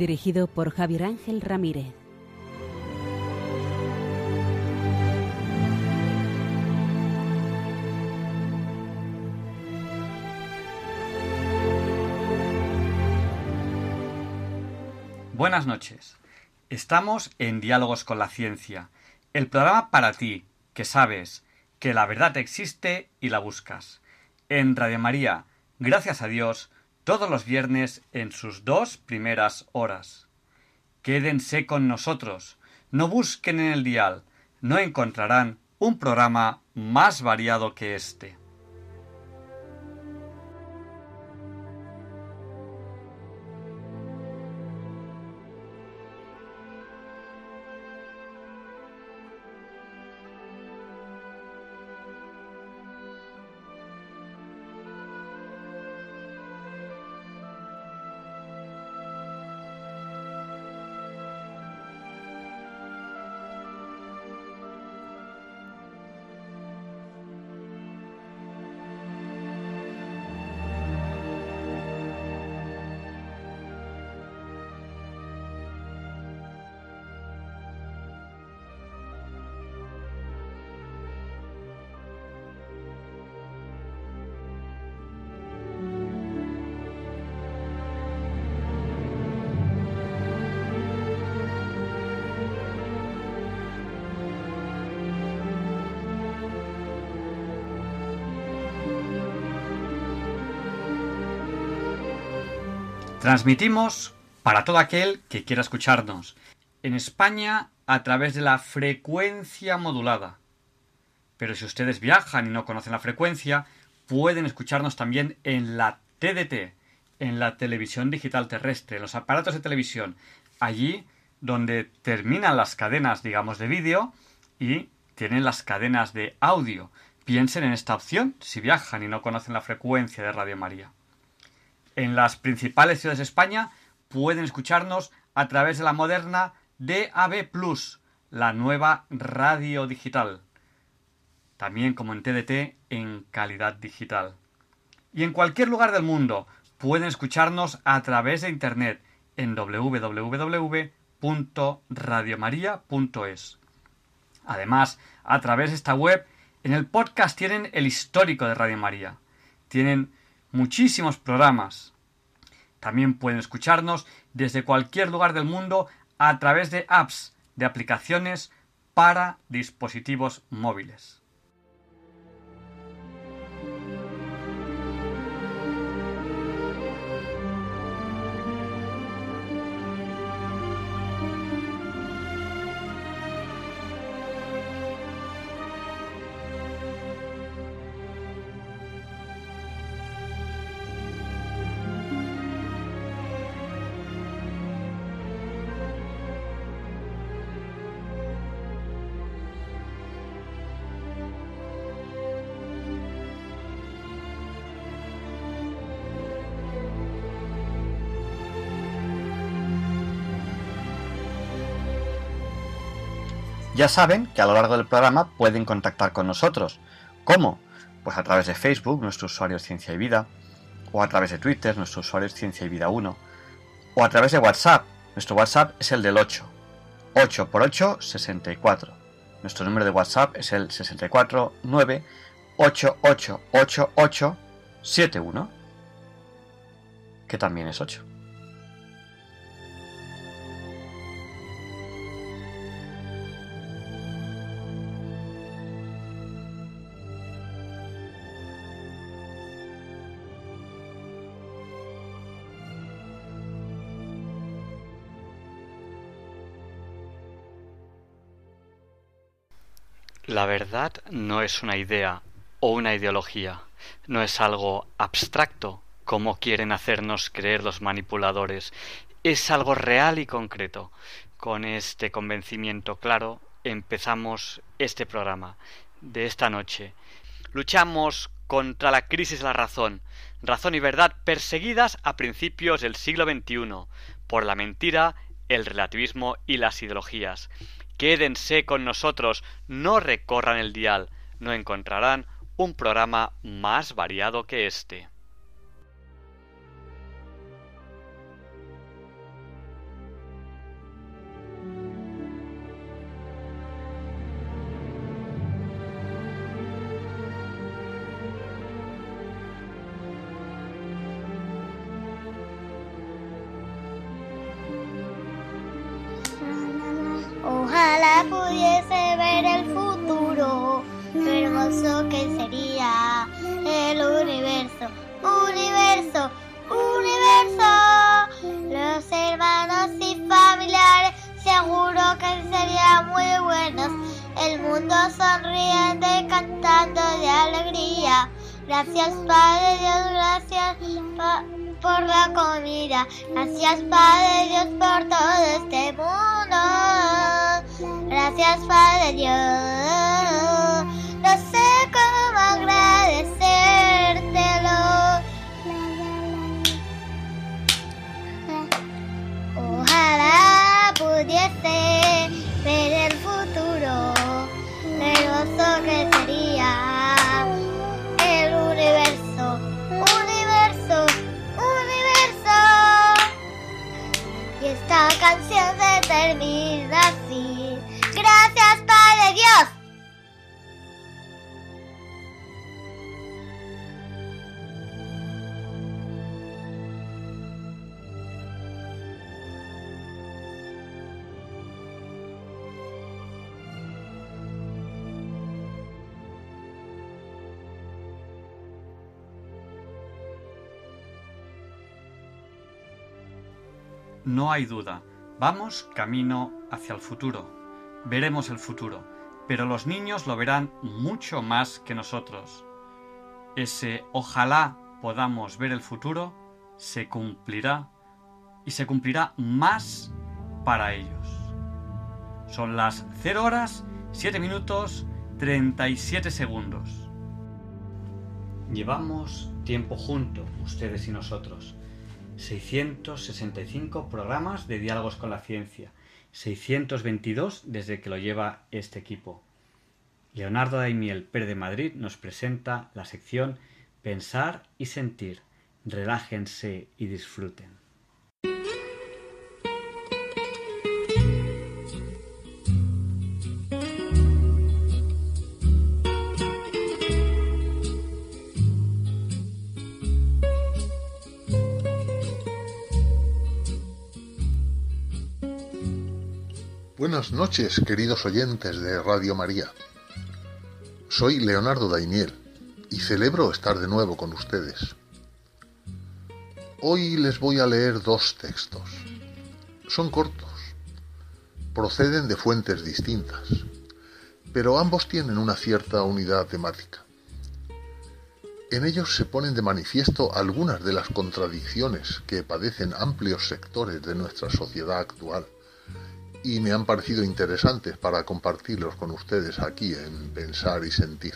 Dirigido por Javier Ángel Ramírez. Buenas noches. Estamos en Diálogos con la Ciencia, el programa para ti, que sabes que la verdad existe y la buscas. En Radio María, gracias a Dios, todos los viernes en sus dos primeras horas. Quédense con nosotros, no busquen en el dial, no encontrarán un programa más variado que este. Transmitimos para todo aquel que quiera escucharnos. En España a través de la frecuencia modulada. Pero si ustedes viajan y no conocen la frecuencia, pueden escucharnos también en la TDT, en la televisión digital terrestre, en los aparatos de televisión, allí donde terminan las cadenas, digamos, de vídeo y tienen las cadenas de audio. Piensen en esta opción si viajan y no conocen la frecuencia de Radio María en las principales ciudades de España pueden escucharnos a través de la moderna DAB Plus, la nueva radio digital. También como en TDT en calidad digital. Y en cualquier lugar del mundo pueden escucharnos a través de internet en www.radiomaria.es. Además, a través de esta web, en el podcast tienen el histórico de Radio María. Tienen muchísimos programas. También pueden escucharnos desde cualquier lugar del mundo a través de apps, de aplicaciones para dispositivos móviles. Ya saben que a lo largo del programa pueden contactar con nosotros. ¿Cómo? Pues a través de Facebook, nuestro usuario es Ciencia y Vida, o a través de Twitter, nuestro usuario es Ciencia y Vida 1, o a través de WhatsApp, nuestro WhatsApp es el del 8, 8 por 8, 64. Nuestro número de WhatsApp es el 649 888871, que también es 8. La verdad no es una idea o una ideología, no es algo abstracto como quieren hacernos creer los manipuladores. Es algo real y concreto. Con este convencimiento claro empezamos este programa de esta noche. Luchamos contra la crisis de la razón, razón y verdad perseguidas a principios del siglo XXI por la mentira, el relativismo y las ideologías. Quédense con nosotros, no recorran el dial, no encontrarán un programa más variado que este. El mundo sonriente cantando de alegría. Gracias Padre Dios, gracias por la comida. Gracias Padre Dios por todo este mundo. Gracias Padre Dios. No sé cómo agradecértelo. Ojalá pudiese esta canción se termina así. Gracias, Padre Dios. No hay duda, vamos camino hacia el futuro. Veremos el futuro, pero los niños lo verán mucho más que nosotros. Ese ojalá podamos ver el futuro se cumplirá y se cumplirá más para ellos. Son las 0 horas 7 minutos 37 segundos. Llevamos tiempo juntos, ustedes y nosotros. 665 programas de diálogos con la ciencia, 622 desde que lo lleva este equipo. Leonardo Daimiel Per de Madrid nos presenta la sección Pensar y sentir. Relájense y disfruten. Noches, queridos oyentes de Radio María. Soy Leonardo Daimiel y celebro estar de nuevo con ustedes. Hoy les voy a leer dos textos. Son cortos, proceden de fuentes distintas, pero ambos tienen una cierta unidad temática. En ellos se ponen de manifiesto algunas de las contradicciones que padecen amplios sectores de nuestra sociedad actual y me han parecido interesantes para compartirlos con ustedes aquí en Pensar y Sentir.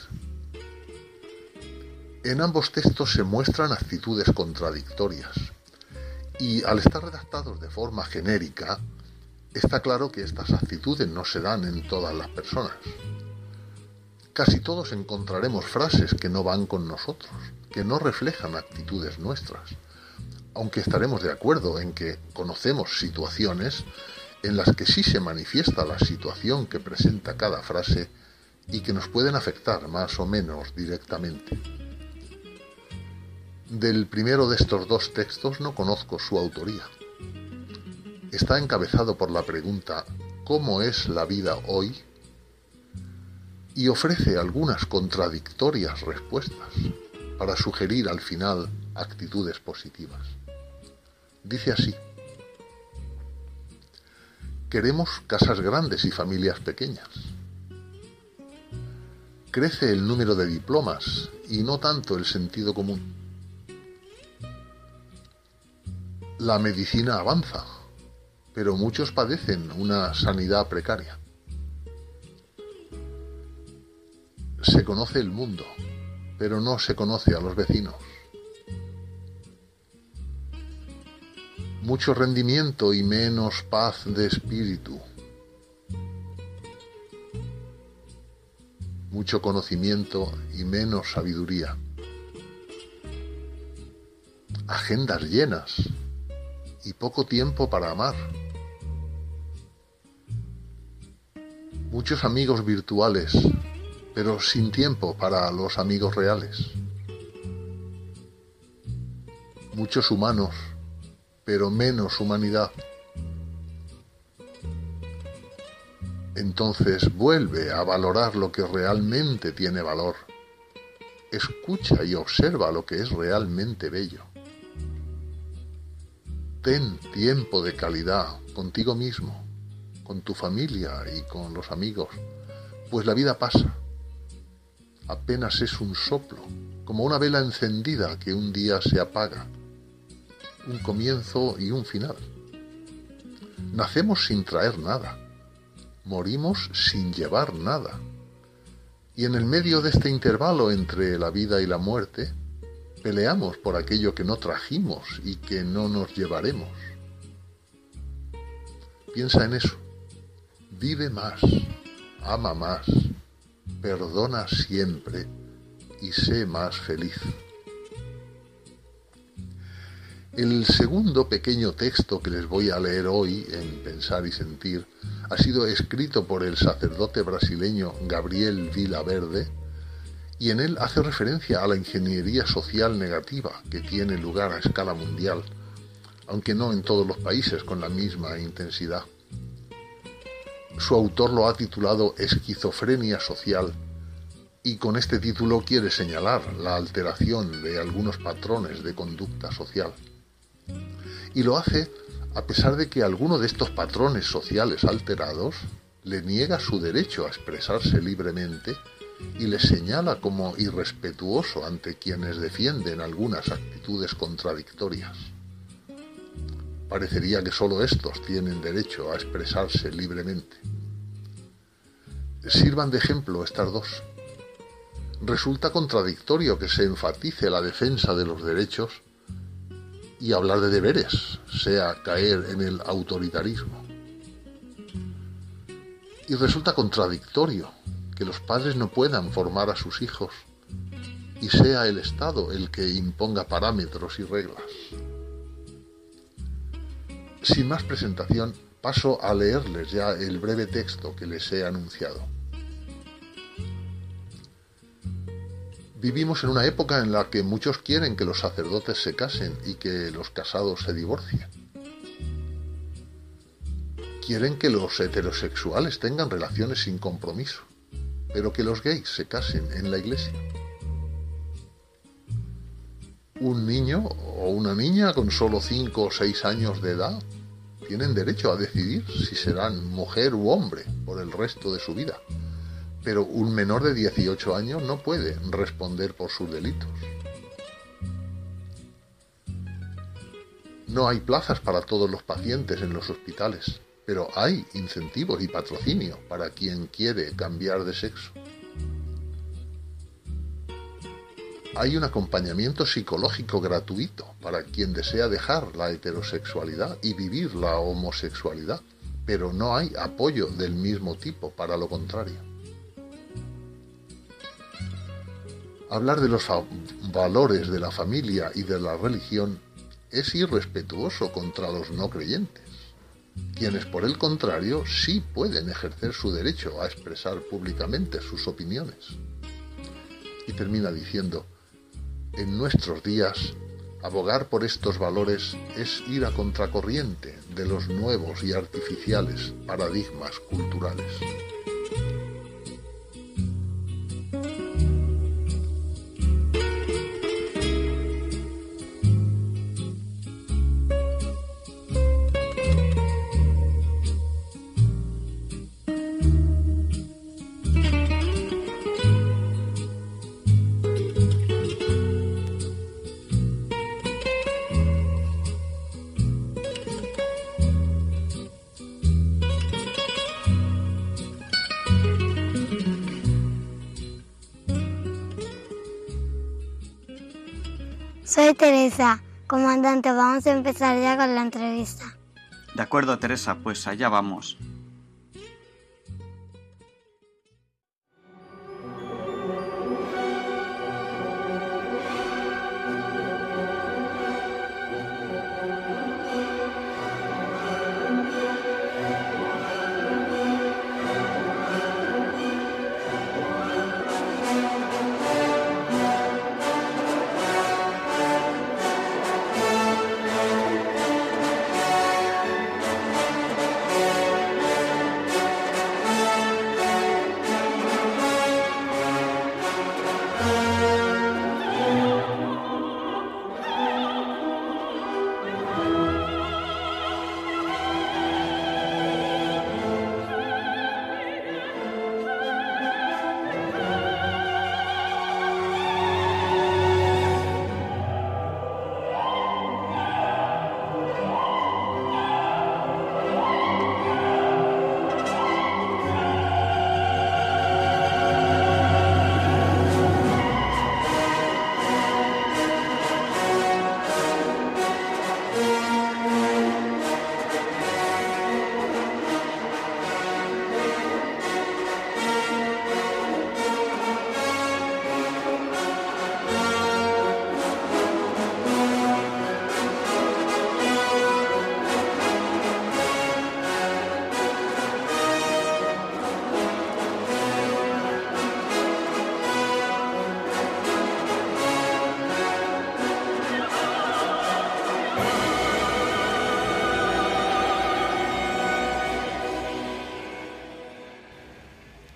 En ambos textos se muestran actitudes contradictorias y al estar redactados de forma genérica, está claro que estas actitudes no se dan en todas las personas. Casi todos encontraremos frases que no van con nosotros, que no reflejan actitudes nuestras, aunque estaremos de acuerdo en que conocemos situaciones en las que sí se manifiesta la situación que presenta cada frase y que nos pueden afectar más o menos directamente. Del primero de estos dos textos no conozco su autoría. Está encabezado por la pregunta ¿Cómo es la vida hoy? y ofrece algunas contradictorias respuestas para sugerir al final actitudes positivas. Dice así, Queremos casas grandes y familias pequeñas. Crece el número de diplomas y no tanto el sentido común. La medicina avanza, pero muchos padecen una sanidad precaria. Se conoce el mundo, pero no se conoce a los vecinos. Mucho rendimiento y menos paz de espíritu. Mucho conocimiento y menos sabiduría. Agendas llenas y poco tiempo para amar. Muchos amigos virtuales, pero sin tiempo para los amigos reales. Muchos humanos, pero menos humanidad. Entonces vuelve a valorar lo que realmente tiene valor. Escucha y observa lo que es realmente bello. Ten tiempo de calidad contigo mismo, con tu familia y con los amigos, pues la vida pasa. Apenas es un soplo, como una vela encendida que un día se apaga. Un comienzo y un final. Nacemos sin traer nada. Morimos sin llevar nada. Y en el medio de este intervalo entre la vida y la muerte, Peleamos por aquello que no trajimos y que no nos llevaremos. Piensa en eso. Vive más, ama más, perdona siempre y sé más feliz. El segundo pequeño texto que les voy a leer hoy en Pensar y Sentir ha sido escrito por el sacerdote brasileño Gabriel Verde y en él hace referencia a la ingeniería social negativa que tiene lugar a escala mundial, aunque no en todos los países con la misma intensidad. Su autor lo ha titulado Esquizofrenia social y con este título quiere señalar la alteración de algunos patrones de conducta social. Y lo hace a pesar de que alguno de estos patrones sociales alterados le niega su derecho a expresarse libremente y le señala como irrespetuoso ante quienes defienden algunas actitudes contradictorias. Parecería que sólo estos tienen derecho a expresarse libremente. Sirvan de ejemplo estas dos. Resulta contradictorio que se enfatice la defensa de los derechos y hablar de deberes sea caer en el autoritarismo. Y resulta contradictorio que los padres no puedan formar a sus hijos y sea el Estado el que imponga parámetros y reglas. Sin más presentación, paso a leerles ya el breve texto que les he anunciado. Vivimos en una época en la que muchos quieren que los sacerdotes se casen y que los casados se divorcien. Quieren que los heterosexuales tengan relaciones sin compromiso pero que los gays se casen en la iglesia. Un niño o una niña con solo 5 o 6 años de edad tienen derecho a decidir si serán mujer u hombre por el resto de su vida, pero un menor de 18 años no puede responder por sus delitos. No hay plazas para todos los pacientes en los hospitales pero hay incentivos y patrocinio para quien quiere cambiar de sexo. Hay un acompañamiento psicológico gratuito para quien desea dejar la heterosexualidad y vivir la homosexualidad, pero no hay apoyo del mismo tipo para lo contrario. Hablar de los valores de la familia y de la religión es irrespetuoso contra los no creyentes quienes por el contrario sí pueden ejercer su derecho a expresar públicamente sus opiniones. Y termina diciendo, en nuestros días, abogar por estos valores es ir a contracorriente de los nuevos y artificiales paradigmas culturales. Teresa, comandante. Vamos a empezar ya con la entrevista. De acuerdo, Teresa, pues allá vamos.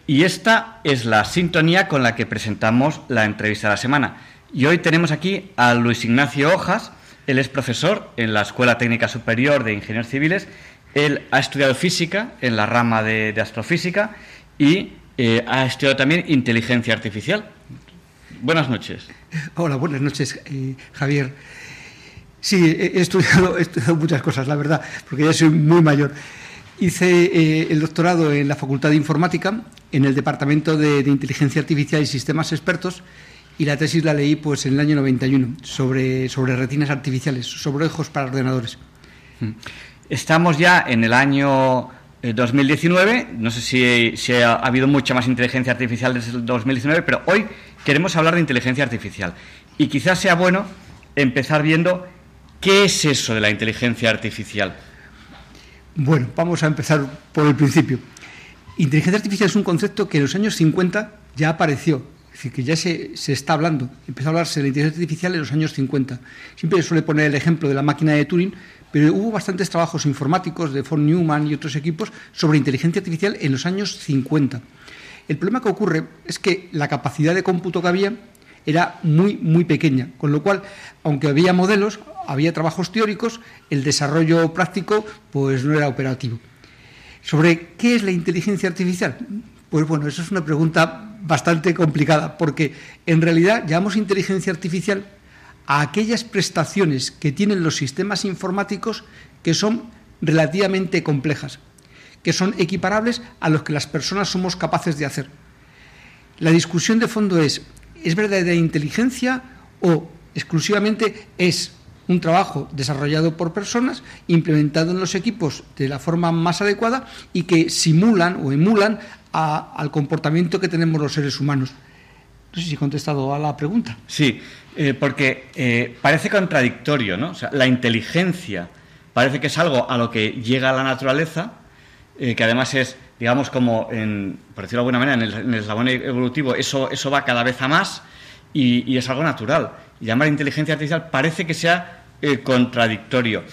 Y esta es la sintonía con la que presentamos la entrevista de la semana. Y hoy tenemos aquí a Luis Ignacio Hojas. Él es profesor en la Escuela Técnica Superior de Ingenieros Civiles. Él ha estudiado física en la rama de, astrofísica y eh, ha estudiado también inteligencia artificial. Buenas noches. Hola, buenas noches, eh, Javier. Sí, he estudiado, he estudiado muchas cosas, la verdad, porque ya soy muy mayor. Hice eh, el doctorado en la Facultad de Informática, en el Departamento de, Inteligencia Artificial y Sistemas Expertos, y la tesis la leí pues, en el año 91 sobre, sobre retinas artificiales, sobre ojos para ordenadores. Mm. Estamos ya en el año 2019, eh, no sé si, si, ha habido mucha más inteligencia artificial desde el 2019, pero hoy queremos hablar de inteligencia artificial. Y quizás sea bueno empezar viendo qué es eso de la inteligencia artificial. Bueno, vamos a empezar por el principio. Inteligencia artificial es un concepto que en los años 50 ya apareció, es decir, que ya se, está hablando. Empezó a hablarse de la inteligencia artificial en los años 50. Siempre suele poner el ejemplo de la máquina de Turing, pero hubo bastantes trabajos informáticos de von Neumann y otros equipos sobre inteligencia artificial en los años 50. El problema que ocurre es que la capacidad de cómputo que había era muy, muy pequeña, con lo cual, aunque había modelos, había trabajos teóricos, el desarrollo práctico pues no era operativo. ¿Sobre qué es la inteligencia artificial? Pues bueno, eso es una pregunta bastante complicada, porque en realidad llamamos inteligencia artificial a aquellas prestaciones que tienen los sistemas informáticos que son relativamente complejas, que son equiparables a los que las personas somos capaces de hacer. La discusión de fondo es, ¿es verdadera inteligencia o exclusivamente es un trabajo desarrollado por personas, implementado en los equipos de la forma más adecuada y que simulan o emulan al comportamiento que tenemos los seres humanos. No sé si he contestado a la pregunta. Sí, eh, porque eh, parece contradictorio, ¿no? O sea, la inteligencia parece que es algo a lo que llega la naturaleza, eh, que además es, digamos, como, en, por decirlo de alguna manera, en el, eslabón evolutivo, eso, eso va cada vez a más y, y es algo natural. Llamar inteligencia artificial parece que sea eh, contradictorio.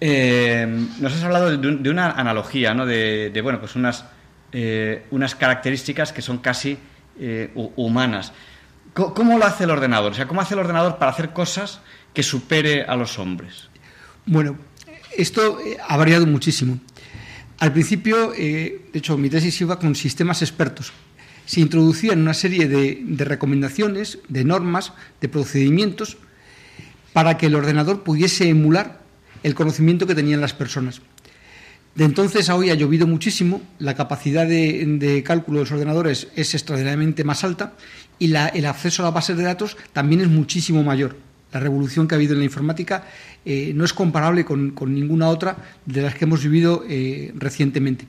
Eh, nos has hablado de, una analogía, ¿no? De, bueno, pues unas, eh, unas características que son casi humanas. ¿Cómo, lo hace el ordenador? O sea, ¿cómo hace el ordenador para hacer cosas que supere a los hombres? Bueno, esto ha variado muchísimo. Al principio, de hecho, mi tesis iba con sistemas expertos. Se introducían una serie de recomendaciones, de normas, de procedimientos para que el ordenador pudiese emular el conocimiento que tenían las personas. De entonces a hoy ha llovido muchísimo, la capacidad de, cálculo de los ordenadores es extraordinariamente más alta y el acceso a la base de datos también es muchísimo mayor. La revolución que ha habido en la informática eh, no es comparable con, ninguna otra de las que hemos vivido eh, recientemente.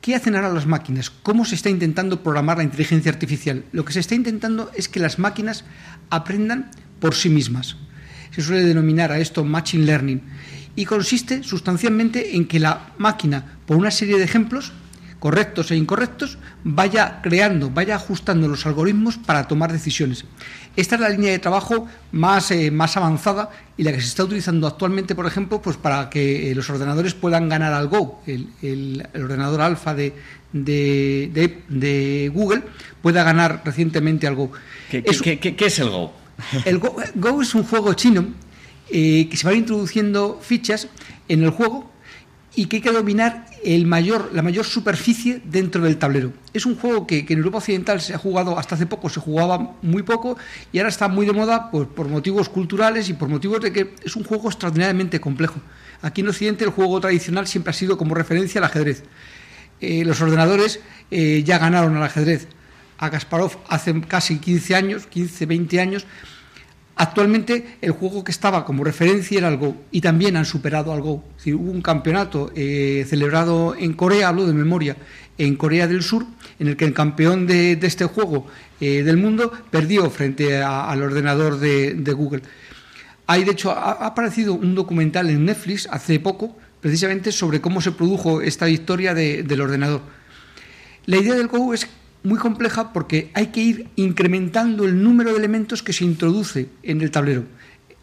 ¿Qué hacen ahora las máquinas? ¿Cómo se está intentando programar la inteligencia artificial? Lo que se está intentando es que las máquinas aprendan por sí mismas. Se suele denominar a esto machine learning y consiste sustancialmente en que la máquina, por una serie de ejemplos, correctos e incorrectos, vaya creando, vaya ajustando los algoritmos para tomar decisiones. Esta es la línea de trabajo más, eh, más avanzada y la que se está utilizando actualmente, por ejemplo, pues para que eh, los ordenadores puedan ganar al Go, el, ordenador alfa de, de, Google, pueda ganar recientemente al Go. ¿Qué es, el Go? El Go, es un juego chino eh, que se van introduciendo fichas en el juego y que hay que dominar el mayor, la mayor superficie dentro del tablero. Es un juego que, en Europa Occidental se ha jugado hasta hace poco, se jugaba muy poco y ahora está muy de moda pues, por motivos culturales y por motivos de que es un juego extraordinariamente complejo. Aquí en Occidente el juego tradicional siempre ha sido como referencia al ajedrez. Eh, los ordenadores eh, ya ganaron al ajedrez a Kasparov hace casi 15 años, 15, 20 años, Actualmente el juego que estaba como referencia era el Go y también han superado al Go. hubo un campeonato eh, celebrado en Corea, hablo de memoria, en Corea del Sur, en el que el campeón de, este juego eh, del mundo perdió frente al ordenador de, Google. Hay, de hecho, ha, aparecido un documental en Netflix hace poco, precisamente sobre cómo se produjo esta victoria del ordenador. La idea del Go es muy compleja porque hay que ir incrementando el número de elementos que se introduce en el tablero.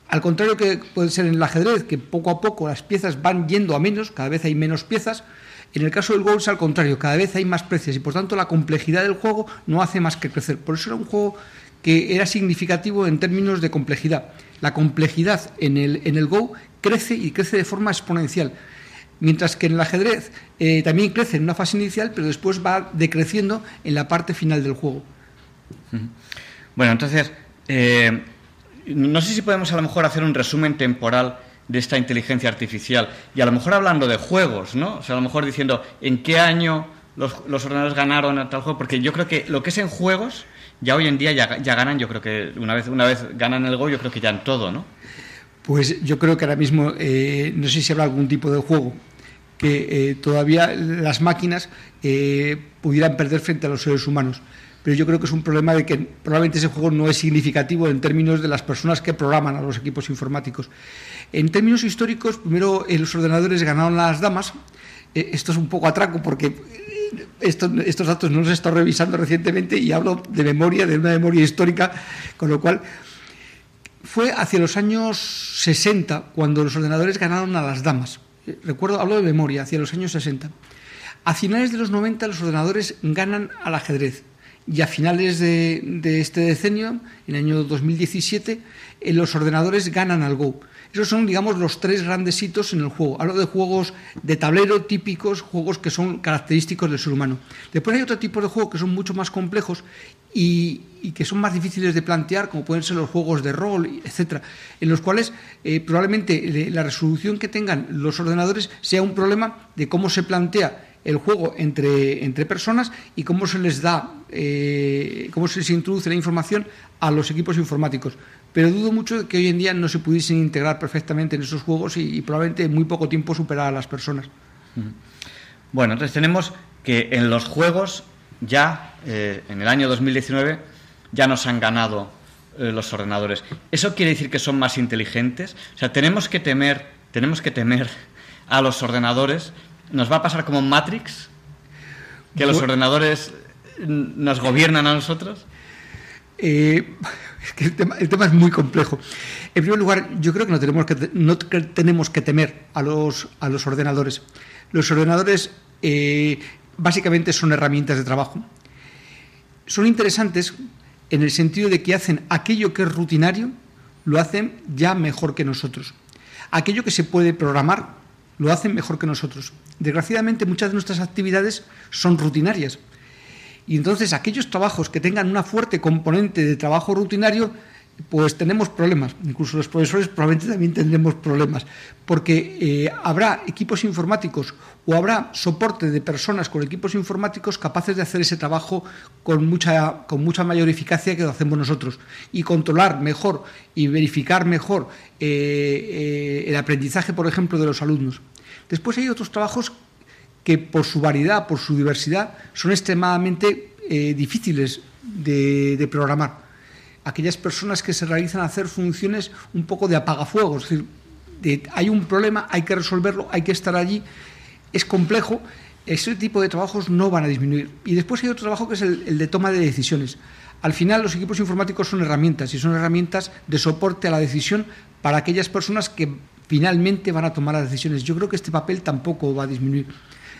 Al contrario que puede ser en el ajedrez, que poco a poco las piezas van yendo a menos, cada vez hay menos piezas, en el caso del Go es al contrario, cada vez hay más piezas y por tanto la complejidad del juego no hace más que crecer. Por eso era un juego que era significativo en términos de complejidad. La complejidad en el, en el Go crece y crece de forma exponencial mientras que en el ajedrez eh, también crece en una fase inicial, pero después va decreciendo en la parte final del juego. Bueno, entonces, eh, no sé si podemos a lo mejor hacer un resumen temporal de esta inteligencia artificial y a lo mejor hablando de juegos, ¿no? O sea, a lo mejor diciendo en qué año los, ordenadores ganaron a tal juego, porque yo creo que lo que es en juegos, ya hoy en día ya, ganan, yo creo que una vez, una vez ganan el Go, yo creo que ya en todo, ¿no? Pues yo creo que ahora mismo, eh, no sé si habrá algún tipo de juego que eh, todavía las máquinas eh, pudieran perder frente a los seres humanos. Pero yo creo que es un problema de que probablemente ese juego no es significativo en términos de las personas que programan a los equipos informáticos. En términos históricos, primero los ordenadores ganaron las damas. esto es un poco atraco porque estos datos no los he estado revisando recientemente y hablo de memoria, de una memoria histórica, con lo cual fue hacia los años 60 cuando los ordenadores ganaron a las damas recuerdo, hablo de memoria, hacia los años 60. A finales de los 90 los ordenadores ganan al ajedrez y a finales de, este decenio, en el año 2017, eh, los ordenadores ganan al Go. Esos son, digamos, los tres grandes hitos en el juego. Hablo de juegos de tablero típicos, juegos que son característicos del ser humano. Después hay otro tipo de juegos que son mucho más complejos y, que son más difíciles de plantear, como pueden ser los juegos de rol, etcétera, en los cuales eh, probablemente la resolución que tengan los ordenadores sea un problema de cómo se plantea el juego entre, entre personas y cómo se les da, eh, cómo se les introduce la información a los equipos informáticos. Pero dudo mucho de que hoy en día no se pudiesen integrar perfectamente en esos juegos y, probablemente en muy poco tiempo superar a las personas. Bueno, entonces tenemos que en los juegos ya, eh, en el año 2019, ya nos han ganado eh, los ordenadores. ¿Eso quiere decir que son más inteligentes? O sea, tenemos que temer, tenemos que temer a los ordenadores. ¿Nos va a pasar como Matrix? ¿Que los ordenadores nos gobiernan a nosotros? Eh, el, tema, es muy complejo. En primer lugar, yo creo que no tenemos que, temer a los, a los ordenadores. Los ordenadores básicamente son herramientas de trabajo. Son interesantes en el sentido de que hacen aquello que es rutinario, lo hacen ya mejor que nosotros. Aquello que se puede programar, lo hacen mejor que nosotros. Desgraciadamente muchas de nuestras actividades son rutinarias. Y entonces aquellos trabajos que tengan una fuerte componente de trabajo rutinario pues tenemos problemas. Incluso los profesores probablemente también tendremos problemas, porque eh, habrá equipos informáticos o habrá soporte de personas con equipos informáticos capaces de hacer ese trabajo con mucha, con mucha mayor eficacia que lo hacemos nosotros y controlar mejor y verificar mejor eh, el aprendizaje, por ejemplo, de los alumnos. Después hay otros trabajos que por su variedad, por su diversidad, son extremadamente difíciles de programar aquellas personas que se realizan a hacer funciones un poco de apagafuegos, es decir, hay un problema, hay que resolverlo, hay que estar allí, es complejo, ese tipo de trabajos no van a disminuir. Y después hay otro trabajo que es el, de toma de decisiones. Al final los equipos informáticos son herramientas y son herramientas de soporte a la decisión para aquellas personas que finalmente van a tomar las decisiones. Yo creo que este papel tampoco va a disminuir.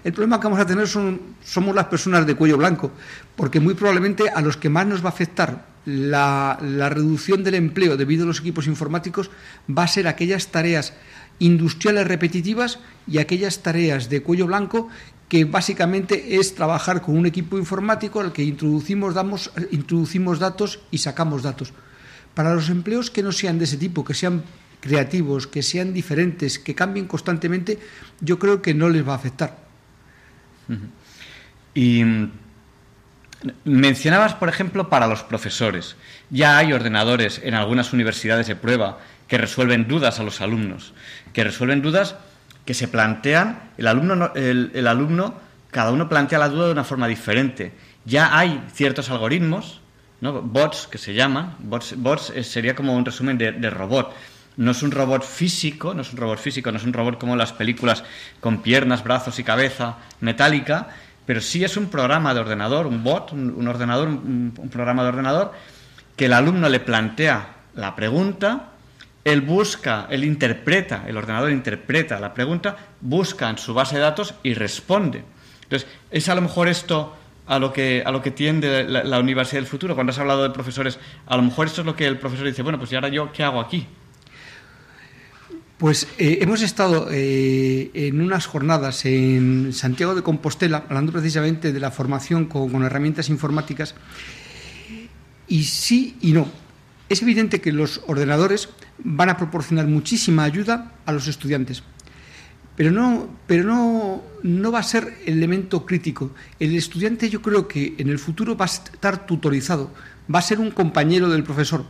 El problema que vamos a tener son, somos las personas de cuello blanco, porque muy probablemente a los que más nos va a afectar la, reducción del empleo debido a los equipos informáticos va a ser aquellas tareas industriales repetitivas y aquellas tareas de cuello blanco que básicamente es trabajar con un equipo informático al que introducimos, damos, introducimos datos y sacamos datos. Para los empleos que no sean de ese tipo, que sean creativos, que sean diferentes, que cambien constantemente, yo creo que no les va a afectar. Y Mencionabas, por ejemplo, para los profesores. Ya hay ordenadores en algunas universidades de prueba que resuelven dudas a los alumnos, que resuelven dudas que se plantean, el alumno, el, alumno cada uno plantea la duda de una forma diferente. Ya hay ciertos algoritmos, ¿no? bots que se llaman, bots, bots sería como un resumen de robot. No es un robot físico, no es un robot físico, no es un robot como las películas con piernas, brazos y cabeza metálica, pero sí es un programa de ordenador, un bot, un, ordenador, un, programa de ordenador, que el alumno le plantea la pregunta, él busca, él interpreta, el ordenador interpreta la pregunta, busca en su base de datos y responde. Entonces, es a lo mejor esto a lo que, a lo que tiende la, la universidad del futuro. Cuando has hablado de profesores, a lo mejor esto es lo que el profesor dice, bueno, pues ¿y ahora yo qué hago aquí? Pues eh, hemos estado eh, en unas jornadas en Santiago de Compostela, hablando precisamente de la formación con, herramientas informáticas, y sí y no. Es evidente que los ordenadores van a proporcionar muchísima ayuda a los estudiantes, pero no, pero no, no va a ser el elemento crítico. El estudiante yo creo que en el futuro va a estar tutorizado, va a ser un compañero del profesor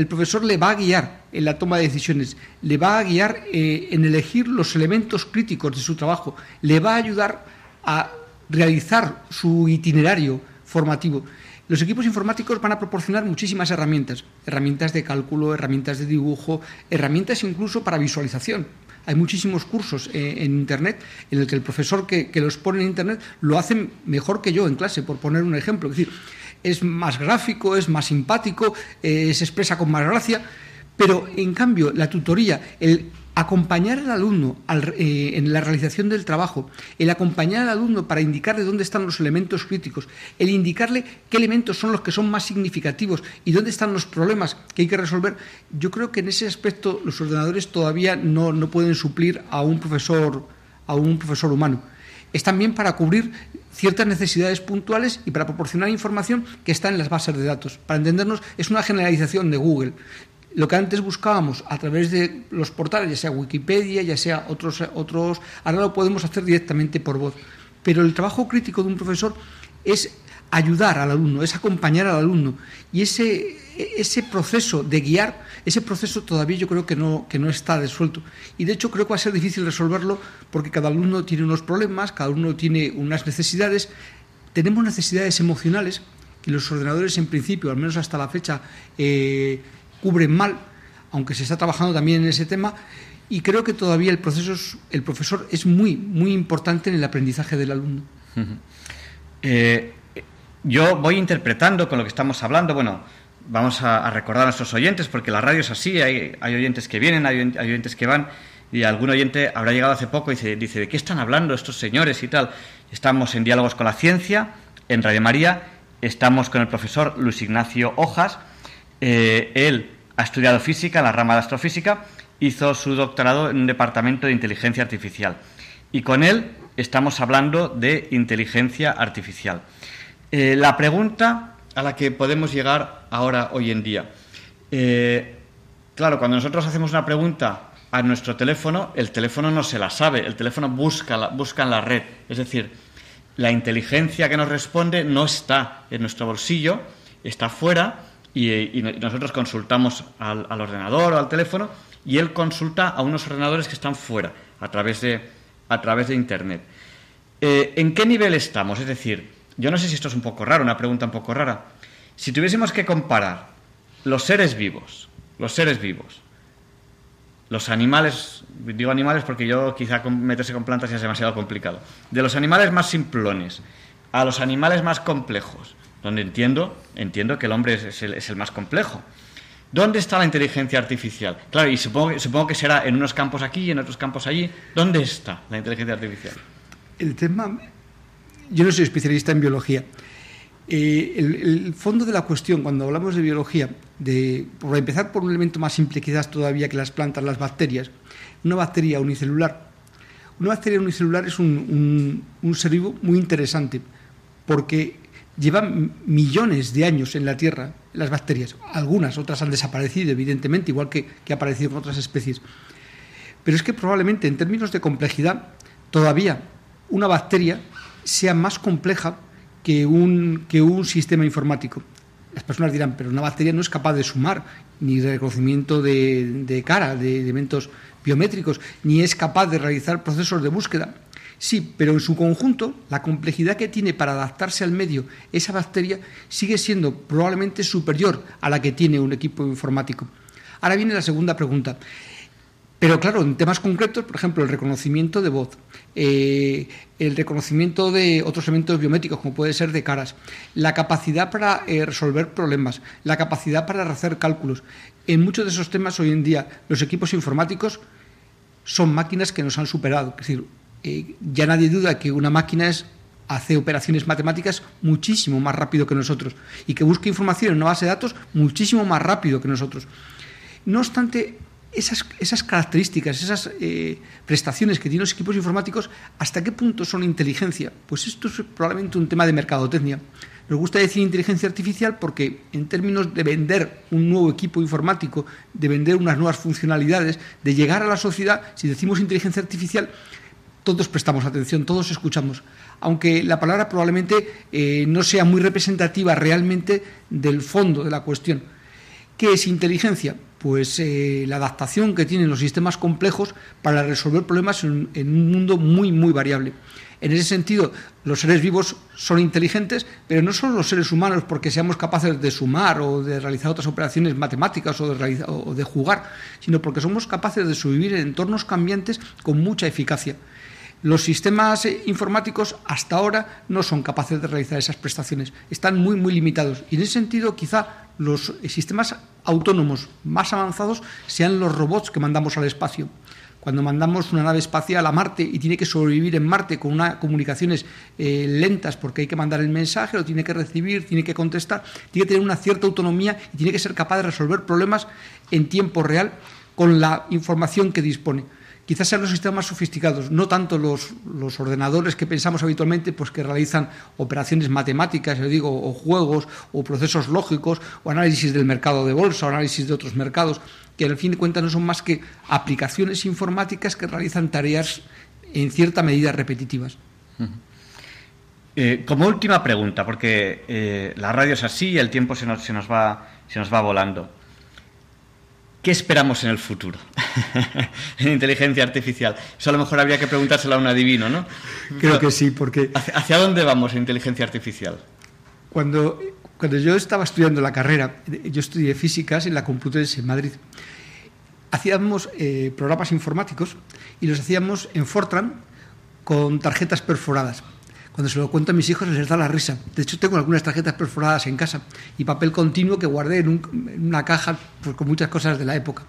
el profesor le va a guiar en la toma de decisiones, le va a guiar eh, en elegir los elementos críticos de su trabajo, le va a ayudar a realizar su itinerario formativo. Los equipos informáticos van a proporcionar muchísimas herramientas, herramientas de cálculo, herramientas de dibujo, herramientas incluso para visualización. Hay muchísimos cursos eh, en Internet en el que el profesor que, que, los pone en Internet lo hace mejor que yo en clase, por poner un ejemplo. Es decir, es más gráfico, es más simpático, eh, se expresa con más gracia, pero en cambio la tutoría, el acompañar al alumno eh, en la realización del trabajo, el acompañar al alumno para indicarle dónde están los elementos críticos, el indicarle qué elementos son los que son más significativos y dónde están los problemas que hay que resolver, yo creo que en ese aspecto los ordenadores todavía no, no pueden suplir a un profesor, a un profesor humano. Es también para cubrir ciertas necesidades puntuales y para proporcionar información que está en las bases de datos. Para entendernos, es una generalización de Google. Lo que antes buscábamos a través de los portales, ya sea Wikipedia, ya sea otros, otros, ahora lo podemos hacer directamente por voz. Pero el trabajo crítico de un profesor es ayudar al alumno, es acompañar al alumno. Y ese, ese proceso de guiar, ese proceso todavía yo creo que no, que no está resuelto. Y de hecho creo que va a ser difícil resolverlo porque cada alumno tiene unos problemas, cada uno tiene unas necesidades. Tenemos necesidades emocionales que los ordenadores en principio, al menos hasta la fecha, eh, cubren mal, aunque se está trabajando también en ese tema. Y creo que todavía el proceso, el profesor es muy, muy importante en el aprendizaje del alumno. Yo voy interpretando con lo que estamos hablando, bueno, vamos a, recordar a nuestros oyentes, porque la radio es así, hay, oyentes que vienen, hay, oyentes que van, y algún oyente habrá llegado hace poco y dice, dice, ¿de qué están hablando estos señores y tal? Estamos en Diálogos con la Ciencia, en Radio María, estamos con el profesor Luis Ignacio Hojas, eh, él ha estudiado física, la rama de astrofísica, hizo su doctorado en un departamento de inteligencia artificial, y con él estamos hablando de inteligencia artificial. Eh, la pregunta a la que podemos llegar ahora, hoy en día, Eh, claro, cuando nosotros hacemos una pregunta a nuestro teléfono, el teléfono no se la sabe, el teléfono busca, busca en la red. Es decir, la inteligencia que nos responde no está en nuestro bolsillo, está fuera y, nosotros consultamos al, ordenador o al teléfono y él consulta a unos ordenadores que están fuera a través de, a través de Internet. Eh, ¿En qué nivel estamos? Es decir, yo no sé si esto es un poco raro, una pregunta un poco rara. Si tuviésemos que comparar los seres vivos, los seres vivos, los animales, digo animales porque yo quizá meterse con plantas ya es demasiado complicado, de los animales más simplones a los animales más complejos, donde entiendo, entiendo que el hombre es el, más complejo. ¿Dónde está la inteligencia artificial? Claro, y supongo, supongo que será en unos campos aquí y en otros campos allí. ¿Dónde está la inteligencia artificial? El tema, yo no soy especialista en biología. Eh, el, fondo de la cuestión, cuando hablamos de biología, de, empezar por un elemento más simple quizás todavía que las plantas, las bacterias, una bacteria unicelular. Una bacteria unicelular es un, un ser vivo muy interesante porque llevan millones de años en la Tierra las bacterias. Algunas, otras han desaparecido, evidentemente, igual que, que han aparecido en otras especies. Pero es que probablemente en términos de complejidad, todavía una bacteria sea más compleja que un, que un sistema informático. Las personas dirán, pero una bacteria no es capaz de sumar, ni de reconocimiento de, de cara, de elementos biométricos, ni es capaz de realizar procesos de búsqueda. Sí, pero en su conjunto, la complejidad que tiene para adaptarse al medio esa bacteria sigue siendo probablemente superior a la que tiene un equipo informático. Ahora viene la segunda pregunta. Pero claro, en temas concretos, por ejemplo, el reconocimiento de voz, eh, el reconocimiento de otros elementos biométricos, como puede ser de caras, la capacidad para eh, resolver problemas, la capacidad para hacer cálculos. En muchos de esos temas hoy en día los equipos informáticos son máquinas que nos han superado. Es decir, eh, ya nadie duda que una máquina hace operaciones matemáticas muchísimo más rápido que nosotros y que busca información en una base de datos muchísimo más rápido que nosotros. No obstante, esas, características, esas eh, prestaciones que tienen los equipos informáticos, ¿hasta qué punto son inteligencia? Pues esto es probablemente un tema de mercadotecnia. Nos gusta decir inteligencia artificial porque en términos de vender un nuevo equipo informático, de vender unas nuevas funcionalidades, de llegar a la sociedad, si decimos inteligencia artificial, todos prestamos atención, todos escuchamos, aunque la palabra probablemente eh, no sea muy representativa realmente del fondo de la cuestión. ¿Qué es inteligencia? Pues eh, la adaptación que tienen los sistemas complejos para resolver problemas en, un mundo muy, muy variable. En ese sentido, los seres vivos son inteligentes, pero no son los seres humanos porque seamos capaces de sumar o de realizar otras operaciones matemáticas o de, o de jugar, sino porque somos capaces de sobrevivir en entornos cambiantes con mucha eficacia. Los sistemas informáticos hasta ahora no son capaces de realizar esas prestaciones, están muy, muy limitados. Y en ese sentido, quizá los sistemas autónomos más avanzados sean los robots que mandamos al espacio. Cuando mandamos una nave espacial a Marte y tiene que sobrevivir en Marte con unas comunicaciones eh, lentas porque hay que mandar el mensaje, lo tiene que recibir, tiene que contestar, tiene que tener una cierta autonomía y tiene que ser capaz de resolver problemas en tiempo real con la información que dispone quizás sean los sistemas más sofisticados, no tanto los, ordenadores que pensamos habitualmente, pues que realizan operaciones matemáticas, digo, o juegos, o procesos lógicos, o análisis del mercado de bolsa, o análisis de otros mercados, que al fin de cuentas no son más que aplicaciones informáticas que realizan tareas en cierta medida repetitivas. Eh, como última pregunta, porque eh, la radio es así y el tiempo se nos va volando. ¿Qué esperamos en el futuro en inteligencia artificial? Eso a lo mejor habría que preguntárselo a un adivino, ¿no? Creo que sí, porque... ¿Hacia, dónde vamos en inteligencia artificial? Cuando, cuando yo estaba estudiando la carrera, yo estudié físicas en la Complutense en Madrid, hacíamos eh, programas informáticos y los hacíamos en Fortran con tarjetas perforadas. Cuando se lo cuento a mis hijos les da la risa. De hecho, tengo algunas tarjetas perforadas en casa y papel continuo que guardé en, una caja pues, con muchas cosas de la época.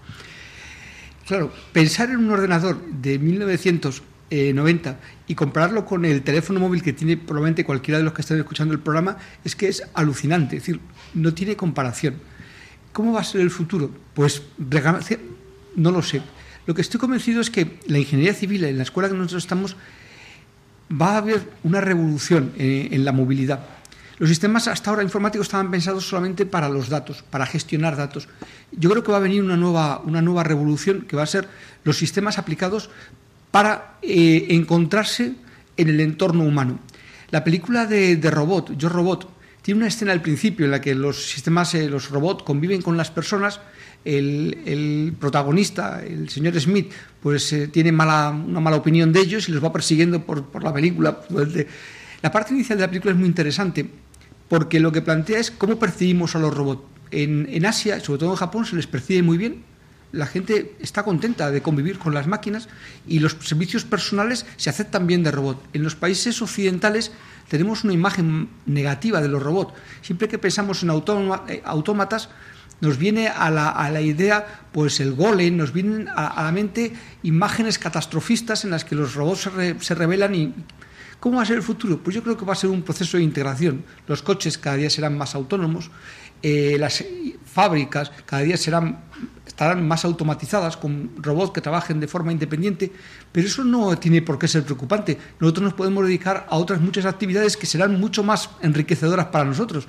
Claro, pensar en un ordenador de 1990 y compararlo con el teléfono móvil que tiene probablemente cualquiera de los que están escuchando el programa es que es alucinante, es decir, no tiene comparación. ¿Cómo va a ser el futuro? Pues no lo sé. Lo que estoy convencido es que la ingeniería civil en la escuela que nosotros estamos va a haber una revolución en, la movilidad. Los sistemas hasta ahora informáticos estaban pensados solamente para los datos, para gestionar datos. Yo creo que va a venir una nueva, una nueva revolución que va a ser los sistemas aplicados para eh, encontrarse en el entorno humano. La película de, Robot, Yo Robot, tiene una escena al principio en la que los sistemas, eh, los robots conviven con las personas. El, protagonista, el señor Smith, pues eh, tiene mala, una mala opinión de ellos y los va persiguiendo por, por la película. Pues, la parte inicial de la película es muy interesante porque lo que plantea es cómo percibimos a los robots. En, en Asia, sobre todo en Japón, se les percibe muy bien la gente está contenta de convivir con las máquinas y los servicios personales se aceptan bien de robot. En los países occidentales tenemos una imagen negativa de los robots. Siempre que pensamos en eh, autómatas, nos viene a la, idea pues el golem, nos vienen a, la mente imágenes catastrofistas en las que los robots se, revelan y ¿Cómo va a ser el futuro? Pues yo creo que va a ser un proceso de integración. Los coches cada día serán más autónomos, eh, las fábricas cada día serán estarán más automatizadas, con robots que trabajen de forma independiente, pero eso no tiene por qué ser preocupante. Nosotros nos podemos dedicar a otras muchas actividades que serán mucho más enriquecedoras para nosotros.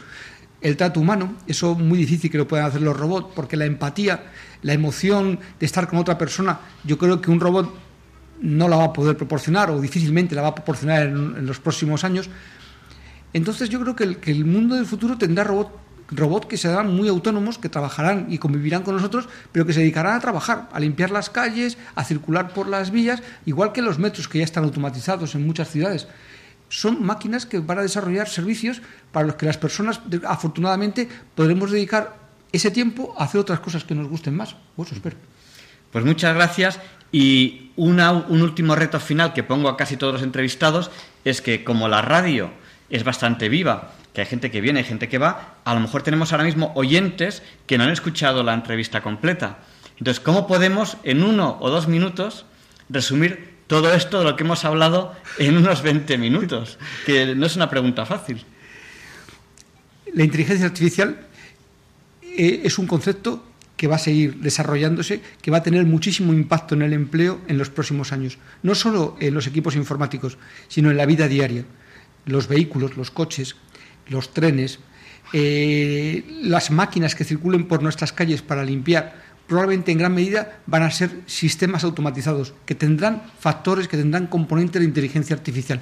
El trato humano, eso muy difícil que lo puedan hacer los robots, porque la empatía, la emoción de estar con otra persona, yo creo que un robot no la va a poder proporcionar o difícilmente la va a proporcionar en, los próximos años. Entonces yo creo que el, mundo del futuro tendrá robots que serán muy autónomos, que trabajarán y convivirán con nosotros, pero que se dedicarán a trabajar, a limpiar las calles, a circular por las vías, igual que los metros que ya están automatizados en muchas ciudades. Son máquinas que van a desarrollar servicios para los que las personas, afortunadamente, podremos dedicar ese tiempo a hacer otras cosas que nos gusten más. Pues espero. Pues muchas gracias. Y un último reto final que pongo a casi todos los entrevistados es que como la radio es bastante viva que hay gente que viene, hay gente que va, a lo mejor tenemos ahora mismo oyentes que no han escuchado la entrevista completa. Entonces, ¿cómo podemos en uno o dos minutos resumir todo esto de lo que hemos hablado en unos 20 minutos? Que no es una pregunta fácil. La inteligencia artificial eh, es un concepto que va a seguir desarrollándose, que va a tener muchísimo impacto en el empleo en los próximos años, no solo en los equipos informáticos, sino en la vida diaria. Los vehículos, los coches, los trenes, eh, las máquinas que circulen por nuestras calles para limpiar, probablemente en gran medida van a ser sistemas automatizados que tendrán factores, que tendrán componentes de inteligencia artificial.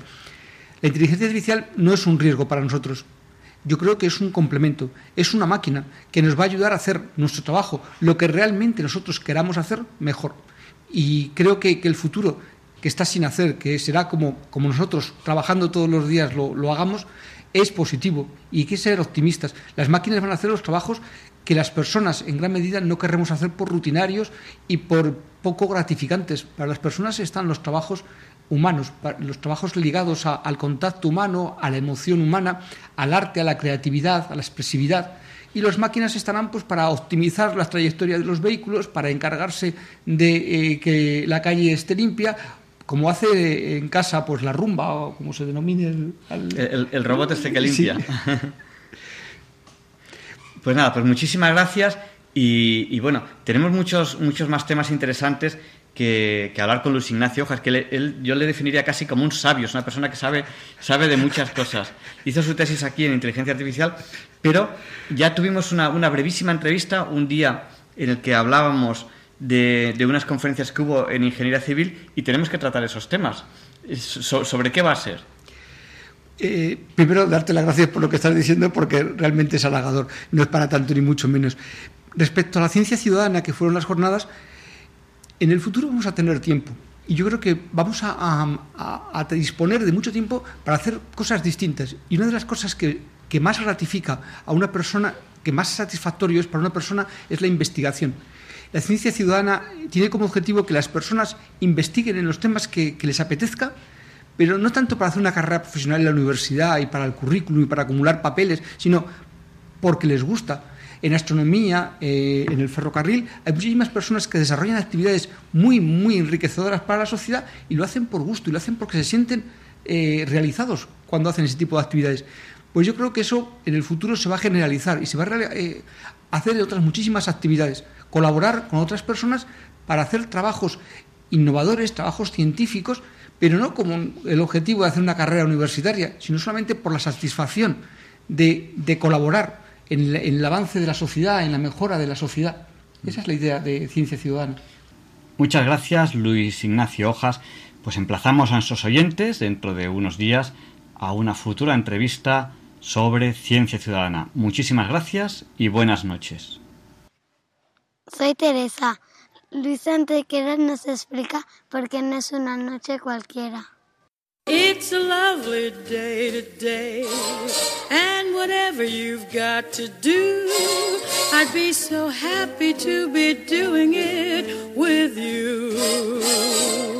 La inteligencia artificial no es un riesgo para nosotros. Yo creo que es un complemento, es una máquina que nos va a ayudar a hacer nuestro trabajo, lo que realmente nosotros queramos hacer mejor. Y creo que, el futuro que está sin hacer, que será como, como nosotros trabajando todos los días lo, lo hagamos, es positivo y hay que ser optimistas. Las máquinas van a hacer los trabajos que las personas en gran medida no querremos hacer por rutinarios y por poco gratificantes. Para las personas están los trabajos humanos, los trabajos ligados al contacto humano, a la emoción humana, al arte, a la creatividad, a la expresividad. Y las máquinas estarán pues, para optimizar la trayectoria de los vehículos, para encargarse de eh, que la calle esté limpia como hace en casa pues la rumba o como se denomine el, el, robot este que limpia. pues nada, pues muchísimas gracias y, bueno, tenemos muchos, muchos más temas interesantes que, hablar con Luis Ignacio Hojas, que él, yo le definiría casi como un sabio, es una persona que sabe, sabe de muchas cosas. Hizo su tesis aquí en inteligencia artificial, pero ya tuvimos una, una brevísima entrevista un día en el que hablábamos de, unas conferencias que hubo en Ingeniería Civil y tenemos que tratar esos temas. ¿Sobre qué va a ser? Eh, primero, darte las gracias por lo que estás diciendo, porque realmente es halagador, no es para tanto ni mucho menos. Respecto a la ciencia ciudadana, que fueron las jornadas, en el futuro vamos a tener tiempo. Y yo creo que vamos a, disponer de mucho tiempo para hacer cosas distintas. Y una de las cosas que, que más ratifica a una persona, que más satisfactorio es para una persona, es la investigación. La ciencia ciudadana tiene como objetivo que las personas investiguen en los temas que, les apetezca, pero no tanto para hacer una carrera profesional en la universidad y para el currículum y para acumular papeles, sino porque les gusta. En astronomía, eh, en el ferrocarril, hay muchísimas personas que desarrollan actividades muy, muy enriquecedoras para la sociedad y lo hacen por gusto y lo hacen porque se sienten eh, realizados cuando hacen ese tipo de actividades. Pues yo creo que eso en el futuro se va a generalizar y se va a eh, hacer otras muchísimas actividades colaborar con otras personas para hacer trabajos innovadores, trabajos científicos, pero no como el objetivo de hacer una carrera universitaria, sino solamente por la satisfacción de, de colaborar en, en el avance de la sociedad, en la mejora de la sociedad. Esa es la idea de ciencia ciudadana. Muchas gracias, Luis Ignacio Hojas. Pues emplazamos a nuestros oyentes dentro de unos días a una futura entrevista sobre ciencia ciudadana. Muchísimas gracias y buenas noches. Soy Teresa. Luis Antequera nos explica por qué no es una noche cualquiera. It's a lovely day today, and whatever you've got to do, I'd be so happy to be doing it with you.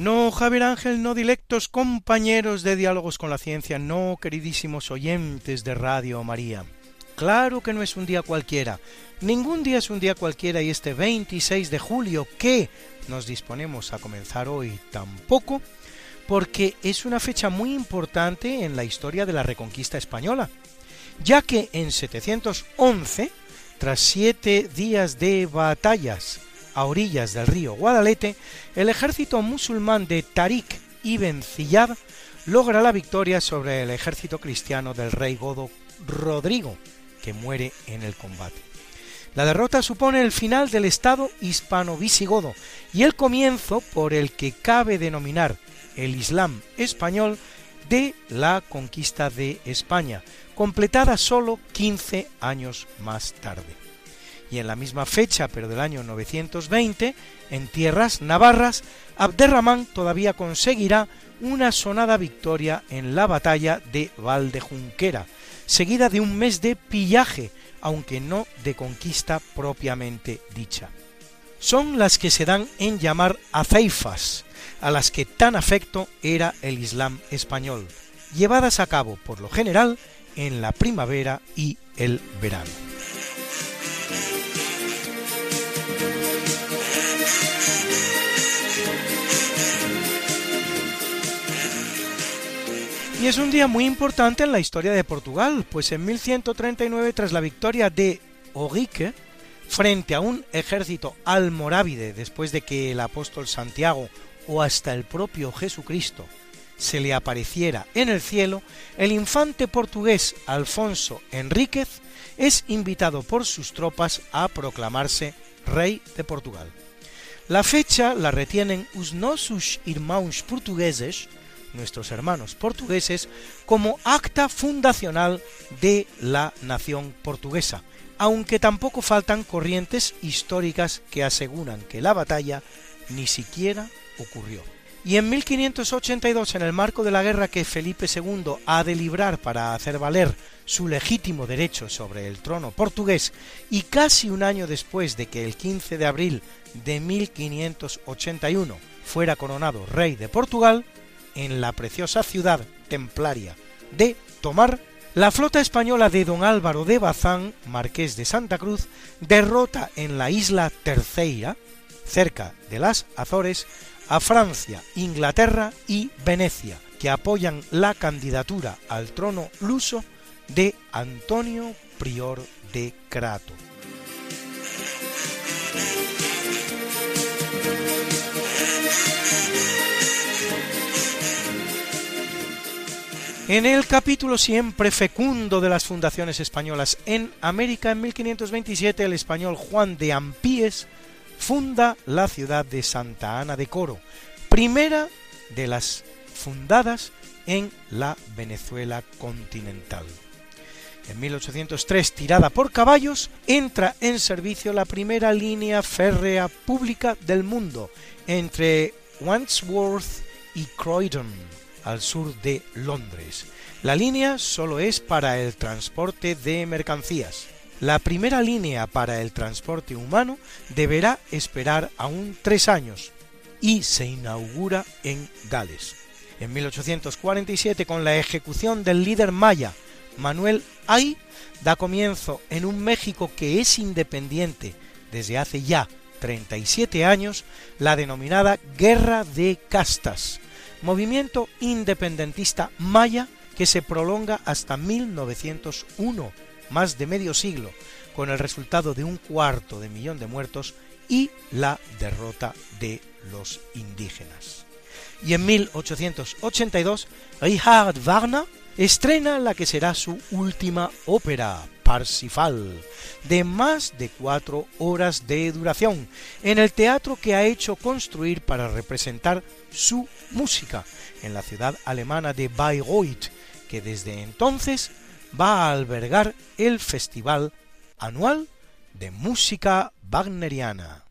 No, Javier Ángel, no dilectos compañeros de diálogos con la ciencia, no, queridísimos oyentes de Radio María. Claro que no es un día cualquiera. Ningún día es un día cualquiera y este 26 de julio que nos disponemos a comenzar hoy tampoco, porque es una fecha muy importante en la historia de la Reconquista española, ya que en 711, tras siete días de batallas a orillas del río Guadalete, el ejército musulmán de Tariq ibn Ziyad logra la victoria sobre el ejército cristiano del rey godo Rodrigo, que muere en el combate. La derrota supone el final del estado hispano-visigodo y el comienzo por el que cabe denominar el Islam español de la conquista de España, completada solo 15 años más tarde. Y en la misma fecha, pero del año 920, en tierras navarras, Abderramán todavía conseguirá una sonada victoria en la batalla de Valdejunquera, seguida de un mes de pillaje, aunque no de conquista propiamente dicha. Son las que se dan en llamar aceifas, a las que tan afecto era el Islam español, llevadas a cabo por lo general en la primavera y el verano. Y es un día muy importante en la historia de Portugal, pues en 1139, tras la victoria de Oguique, frente a un ejército almorávide después de que el apóstol Santiago o hasta el propio Jesucristo se le apareciera en el cielo, el infante portugués Alfonso Enríquez es invitado por sus tropas a proclamarse rey de Portugal. La fecha la retienen os nossos irmãos portugueses, nuestros hermanos portugueses, como acta fundacional de la nación portuguesa, aunque tampoco faltan corrientes históricas que aseguran que la batalla ni siquiera ocurrió. Y en 1582, en el marco de la guerra que Felipe II ha de librar para hacer valer su legítimo derecho sobre el trono portugués, y casi un año después de que el 15 de abril de 1581 fuera coronado rey de Portugal, en la preciosa ciudad templaria de Tomar, la flota española de don Álvaro de Bazán, marqués de Santa Cruz, derrota en la isla Terceira, cerca de las Azores, a Francia, Inglaterra y Venecia, que apoyan la candidatura al trono luso de Antonio Prior de Crato. En el capítulo siempre fecundo de las fundaciones españolas en América, en 1527 el español Juan de Ampíes funda la ciudad de Santa Ana de Coro, primera de las fundadas en la Venezuela continental. En 1803, tirada por caballos, entra en servicio la primera línea férrea pública del mundo entre Wandsworth y Croydon, al sur de Londres. La línea solo es para el transporte de mercancías. La primera línea para el transporte humano deberá esperar aún tres años y se inaugura en Gales. En 1847, con la ejecución del líder maya Manuel Ahí da comienzo en un México que es independiente desde hace ya 37 años la denominada Guerra de Castas, movimiento independentista maya que se prolonga hasta 1901, más de medio siglo, con el resultado de un cuarto de millón de muertos y la derrota de los indígenas. Y en 1882, Richard Wagner estrena la que será su última ópera, De más de cuatro horas de duración, en el teatro que ha hecho construir para representar su música en la ciudad alemana de Bayreuth, que desde entonces va a albergar el festival anual de música wagneriana.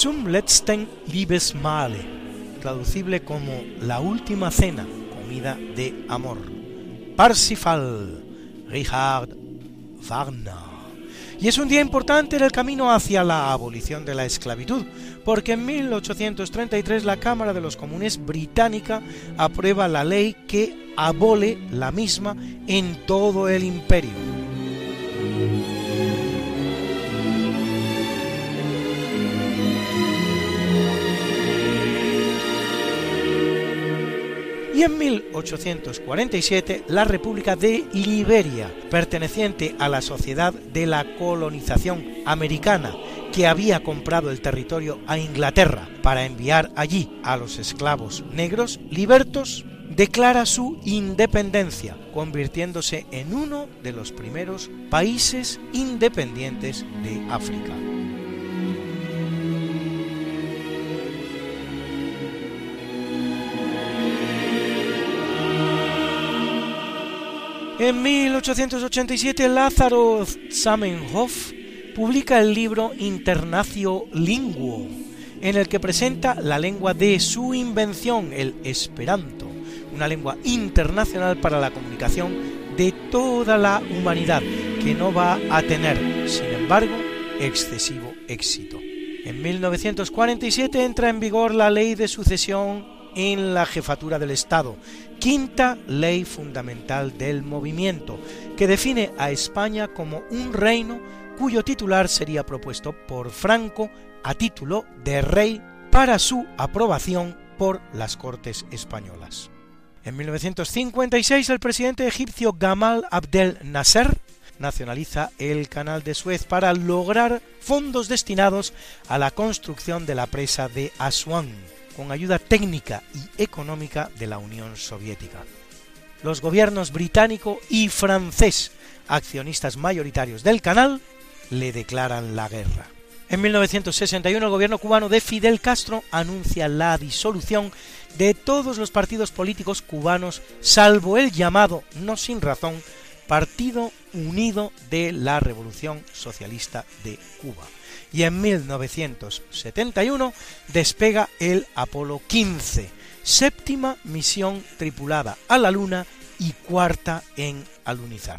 Zum letzten Liebesmahle, traducible como La última cena, comida de amor. Parsifal, Richard Wagner. Y es un día importante en el camino hacia la abolición de la esclavitud, porque en 1833 la Cámara de los Comunes británica aprueba la ley que abole la misma en todo el imperio. 1847 la República de Liberia, perteneciente a la Sociedad de la Colonización Americana, que había comprado el territorio a Inglaterra para enviar allí a los esclavos negros libertos, declara su independencia, convirtiéndose en uno de los primeros países independientes de África. En 1887 Lázaro Zamenhof publica el libro Internacio Linguo, en el que presenta la lengua de su invención, el Esperanto, una lengua internacional para la comunicación de toda la humanidad, que no va a tener, sin embargo, excesivo éxito. En 1947 entra en vigor la ley de sucesión en la jefatura del Estado, quinta ley fundamental del movimiento, que define a España como un reino cuyo titular sería propuesto por Franco a título de rey para su aprobación por las Cortes españolas. En 1956 el presidente egipcio Gamal Abdel Nasser nacionaliza el canal de Suez para lograr fondos destinados a la construcción de la presa de Aswan, con ayuda técnica y económica de la Unión Soviética. Los gobiernos británico y francés, accionistas mayoritarios del canal, le declaran la guerra. En 1961 el gobierno cubano de Fidel Castro anuncia la disolución de todos los partidos políticos cubanos, salvo el llamado, no sin razón, Partido Unido de la Revolución Socialista de Cuba. Y en 1971 despega el Apolo 15, séptima misión tripulada a la Luna y cuarta en alunizar.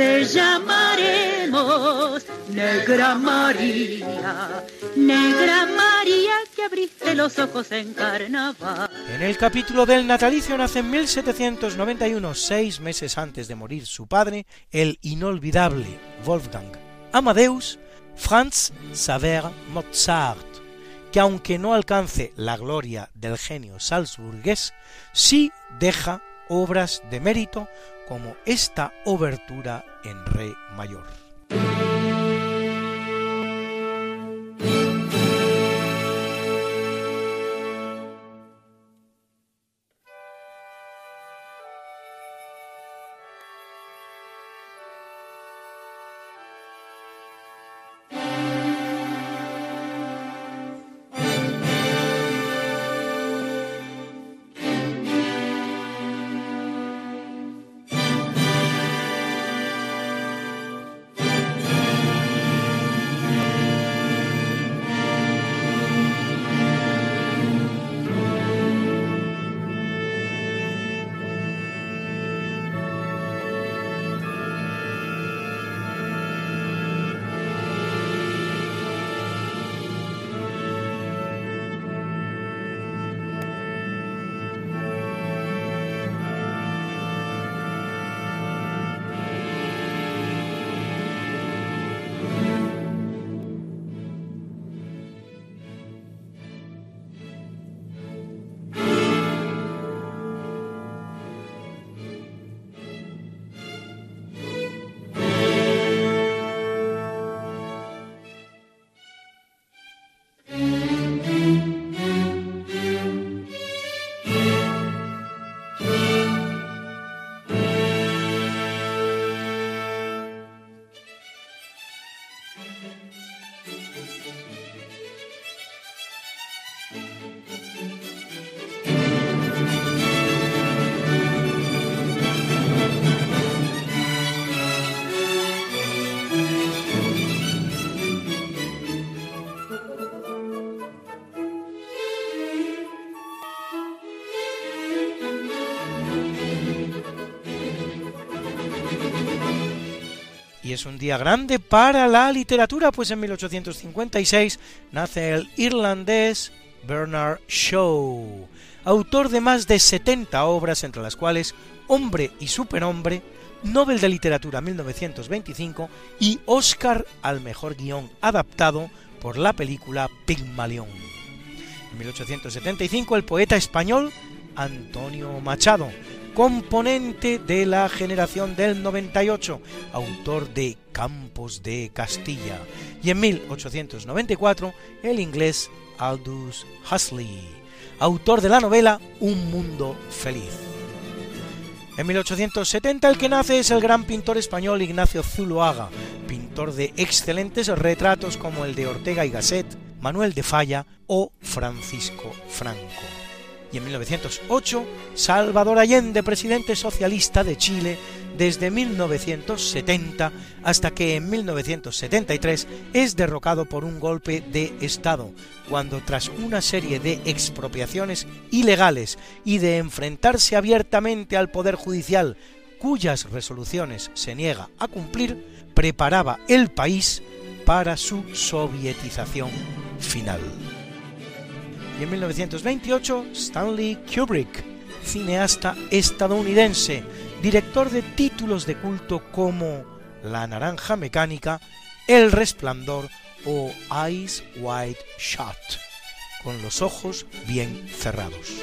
te llamaremos Negra María, Negra María que abriste los ojos en carnaval. En el capítulo del natalicio nace en 1791, seis meses antes de morir su padre, el inolvidable Wolfgang Amadeus Franz Xaver Mozart, que aunque no alcance la gloria del genio salzburgués, sí deja obras de mérito como esta obertura en re mayor. Es un día grande para la literatura, pues en 1856 nace el irlandés Bernard Shaw, autor de más de 70 obras, entre las cuales Hombre y Superhombre, Nobel de Literatura 1925 y Oscar al mejor guion adaptado por la película Pygmalion. En 1875 el poeta español Antonio Machado componente de la generación del 98, autor de Campos de Castilla, y en 1894 el inglés Aldous Huxley, autor de la novela Un mundo feliz. En 1870 el que nace es el gran pintor español Ignacio Zuloaga, pintor de excelentes retratos como el de Ortega y Gasset, Manuel de Falla o Francisco Franco. Y en 1908, Salvador Allende, presidente socialista de Chile, desde 1970 hasta que en 1973 es derrocado por un golpe de Estado, cuando tras una serie de expropiaciones ilegales y de enfrentarse abiertamente al Poder Judicial, cuyas resoluciones se niega a cumplir, preparaba el país para su sovietización final. Y en 1928, Stanley Kubrick, cineasta estadounidense, director de títulos de culto como La Naranja Mecánica, El Resplandor o Eyes Wide Shut, con los ojos bien cerrados.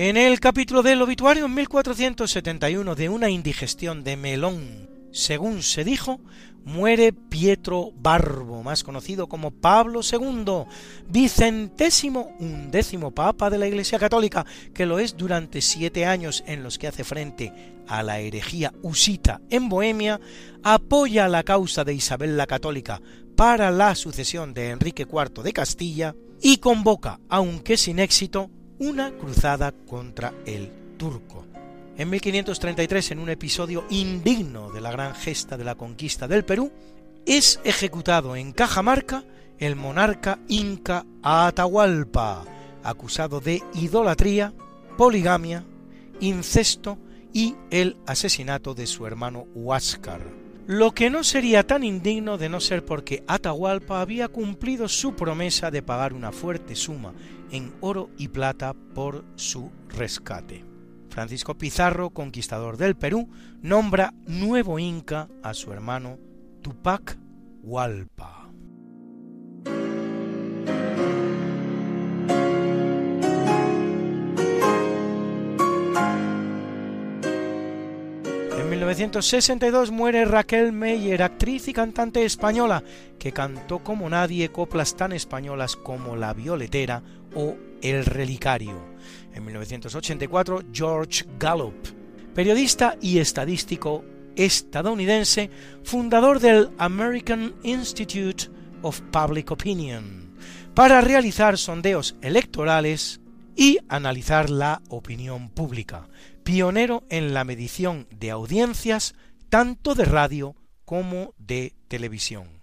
En el capítulo del obituario en 1471 de una indigestión de melón, según se dijo, muere Pietro Barbo, más conocido como Pablo II, vicentésimo undécimo papa de la Iglesia Católica, que lo es durante siete años en los que hace frente a la herejía usita en Bohemia, apoya la causa de Isabel la Católica para la sucesión de Enrique IV de Castilla y convoca, aunque sin éxito, una cruzada contra el turco. En 1533, en un episodio indigno de la gran gesta de la conquista del Perú, es ejecutado en Cajamarca el monarca inca Atahualpa, acusado de idolatría, poligamia, incesto y el asesinato de su hermano Huáscar. Lo que no sería tan indigno de no ser porque Atahualpa había cumplido su promesa de pagar una fuerte suma en oro y plata por su rescate. Francisco Pizarro, conquistador del Perú, nombra nuevo inca a su hermano Tupac Hualpa. En 1962 muere Raquel Meyer, actriz y cantante española, que cantó como nadie coplas tan españolas como La Violetera o El Relicario. En 1984, George Gallup, periodista y estadístico estadounidense, fundador del American Institute of Public Opinion, para realizar sondeos electorales y analizar la opinión pública, pionero en la medición de audiencias tanto de radio como de televisión.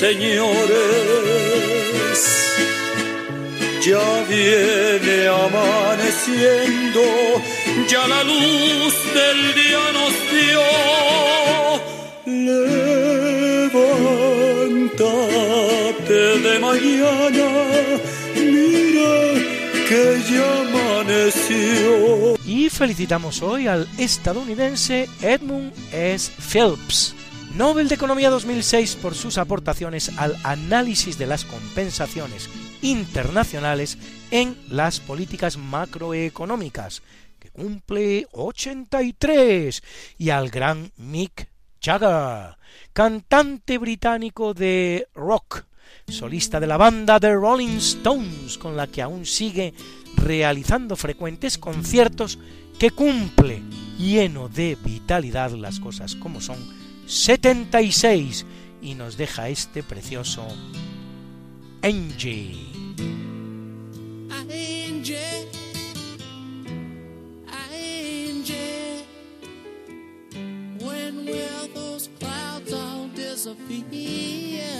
señores. Ya viene amaneciendo, ya la luz del día nos dio. Levántate de mañana, mira que ya amaneció. Y felicitamos hoy al estadounidense Edmund S. Phelps, Nobel de Economía 2006 por sus aportaciones al análisis de las compensaciones internacionales en las políticas macroeconómicas, que cumple 83, y al gran Mick Jagger, cantante británico de rock, solista de la banda The Rolling Stones, con la que aún sigue realizando frecuentes conciertos, que cumple, lleno de vitalidad las cosas como son, 76, y nos deja este precioso Angie. Disappear?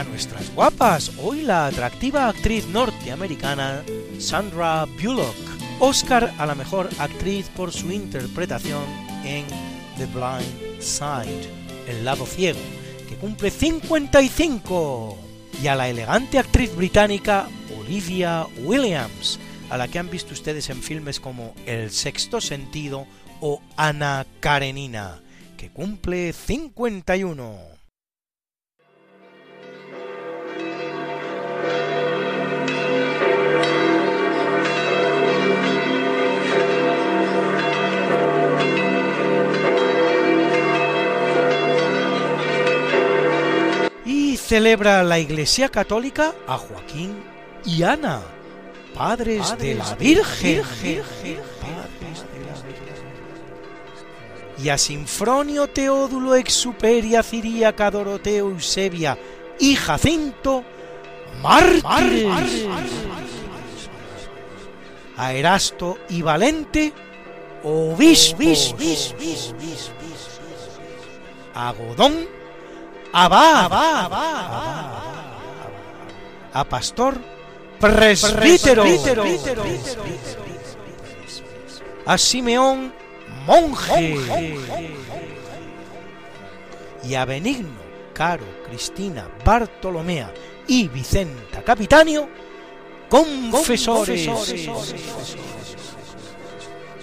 A nuestras guapas, hoy la atractiva actriz norteamericana Sandra Bullock, Oscar a la mejor actriz por su interpretación en The Blind Side, El lado ciego, que cumple 55, y a la elegante actriz británica Olivia Williams, a la que han visto ustedes en filmes como El sexto sentido o Ana Karenina, que cumple 51. Celebra la Iglesia Católica a Joaquín y Ana, padres, de la Virgen. Padres de la Virgen. Y a Sinfronio Teodulo Exuperia Ciríaca Doroteo Eusebia y Jacinto mártires. A Erasto y Valente obispos. A Godón abad. A pastor presbítero. A Simeón monje. Y a Benigno, Caro, Cristina, Bartolomea y Vicenta Capitanio, confesores.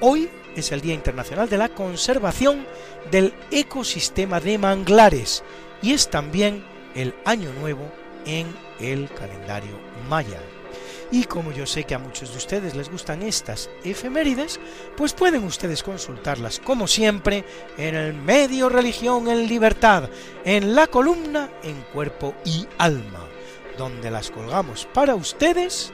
Hoy es el Día Internacional de la Conservación del Ecosistema de Manglares y es también el Año Nuevo en el calendario maya. Y como yo sé que a muchos de ustedes les gustan estas efemérides, pues pueden ustedes consultarlas como siempre en el medio Religión en Libertad, en la columna En Cuerpo y Alma, donde las colgamos para ustedes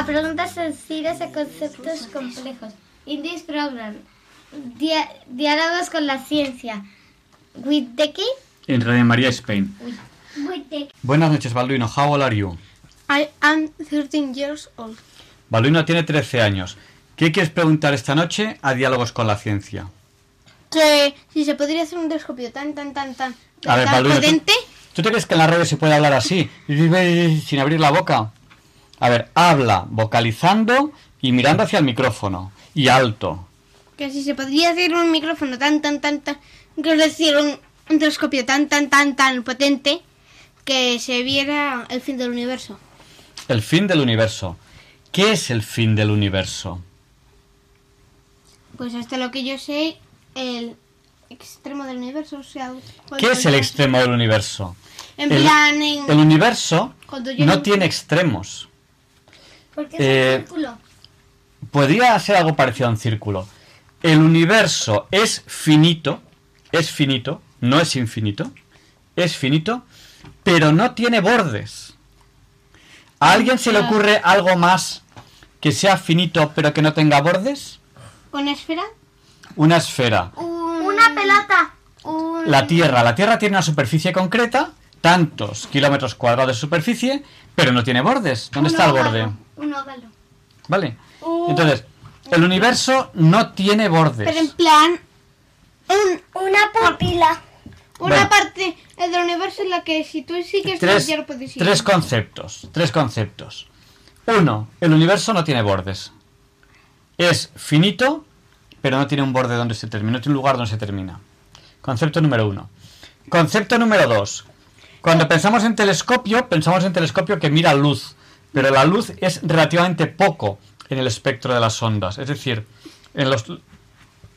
A preguntas sencillas a conceptos complejos. In this program, dia- diálogos con la ciencia. With the key? En Radio María Spain. With the Buenas noches, Balduino. How old are you? I am 13 years old. Balduino tiene 13 años. ¿Qué quieres preguntar esta noche a Diálogos con la Ciencia? Que si se podría hacer un telescopio tan, tan, tan, tan, A ver, tan Balduino, ¿tú, potente. tú te crees que en la radio se puede hablar así? Sin abrir la boca. A ver, habla vocalizando y mirando hacia el micrófono. Y alto. Que si se podría hacer un micrófono tan, tan, tan, tan. Quiero decir, un, un telescopio tan, tan, tan, tan potente que se viera el fin del universo. El fin del universo. ¿Qué es el fin del universo? Pues hasta lo que yo sé, el extremo del universo, o sea... ¿Qué es el extremo del universo? En El- plan, en... El universo no- tiene extremos. ¿Por qué eh, es un círculo? Podría ser algo parecido a un círculo. El universo es finito, es finito, no es infinito, es finito, pero no tiene bordes. ¿A alguien se le ocurre algo más que sea finito pero que no tenga bordes? ¿Una esfera? Una esfera. Una pelota. La Tierra. La Tierra tiene una superficie concreta, tantos kilómetros cuadrados de superficie, pero no tiene bordes. ¿Dónde está el borde? Un óvalo. ¿Vale? Entonces, el universo no tiene bordes. Pero en plan... una pupila. Una Bueno. parte del universo en la que si tú sigues tres, ya no puedes ir. tres conceptos. Tres conceptos. Uno, el universo no tiene bordes. Es finito, pero no tiene un borde donde se termina, no tiene un lugar donde se termina. Concepto número uno. Concepto número dos. Cuando pensamos en telescopio, pensamos en telescopio que mira luz, pero la luz es relativamente poco en el espectro de las ondas. Es decir, en los,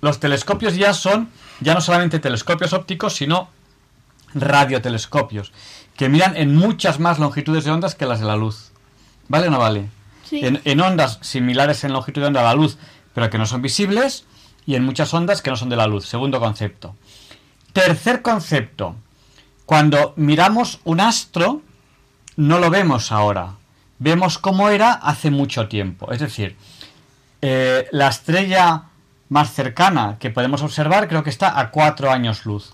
los telescopios ya son ya no solamente telescopios ópticos, sino radiotelescopios, que miran en muchas más longitudes de ondas que las de la luz. ¿Vale o no vale? Sí. En, en ondas similares en longitud de onda a la luz, pero que no son visibles, y en muchas ondas que no son de la luz. Segundo concepto. Tercer concepto. Cuando miramos un astro, no lo vemos ahora. Vemos cómo era hace mucho tiempo. Es decir, eh, la estrella más cercana que podemos observar creo que está a cuatro años luz.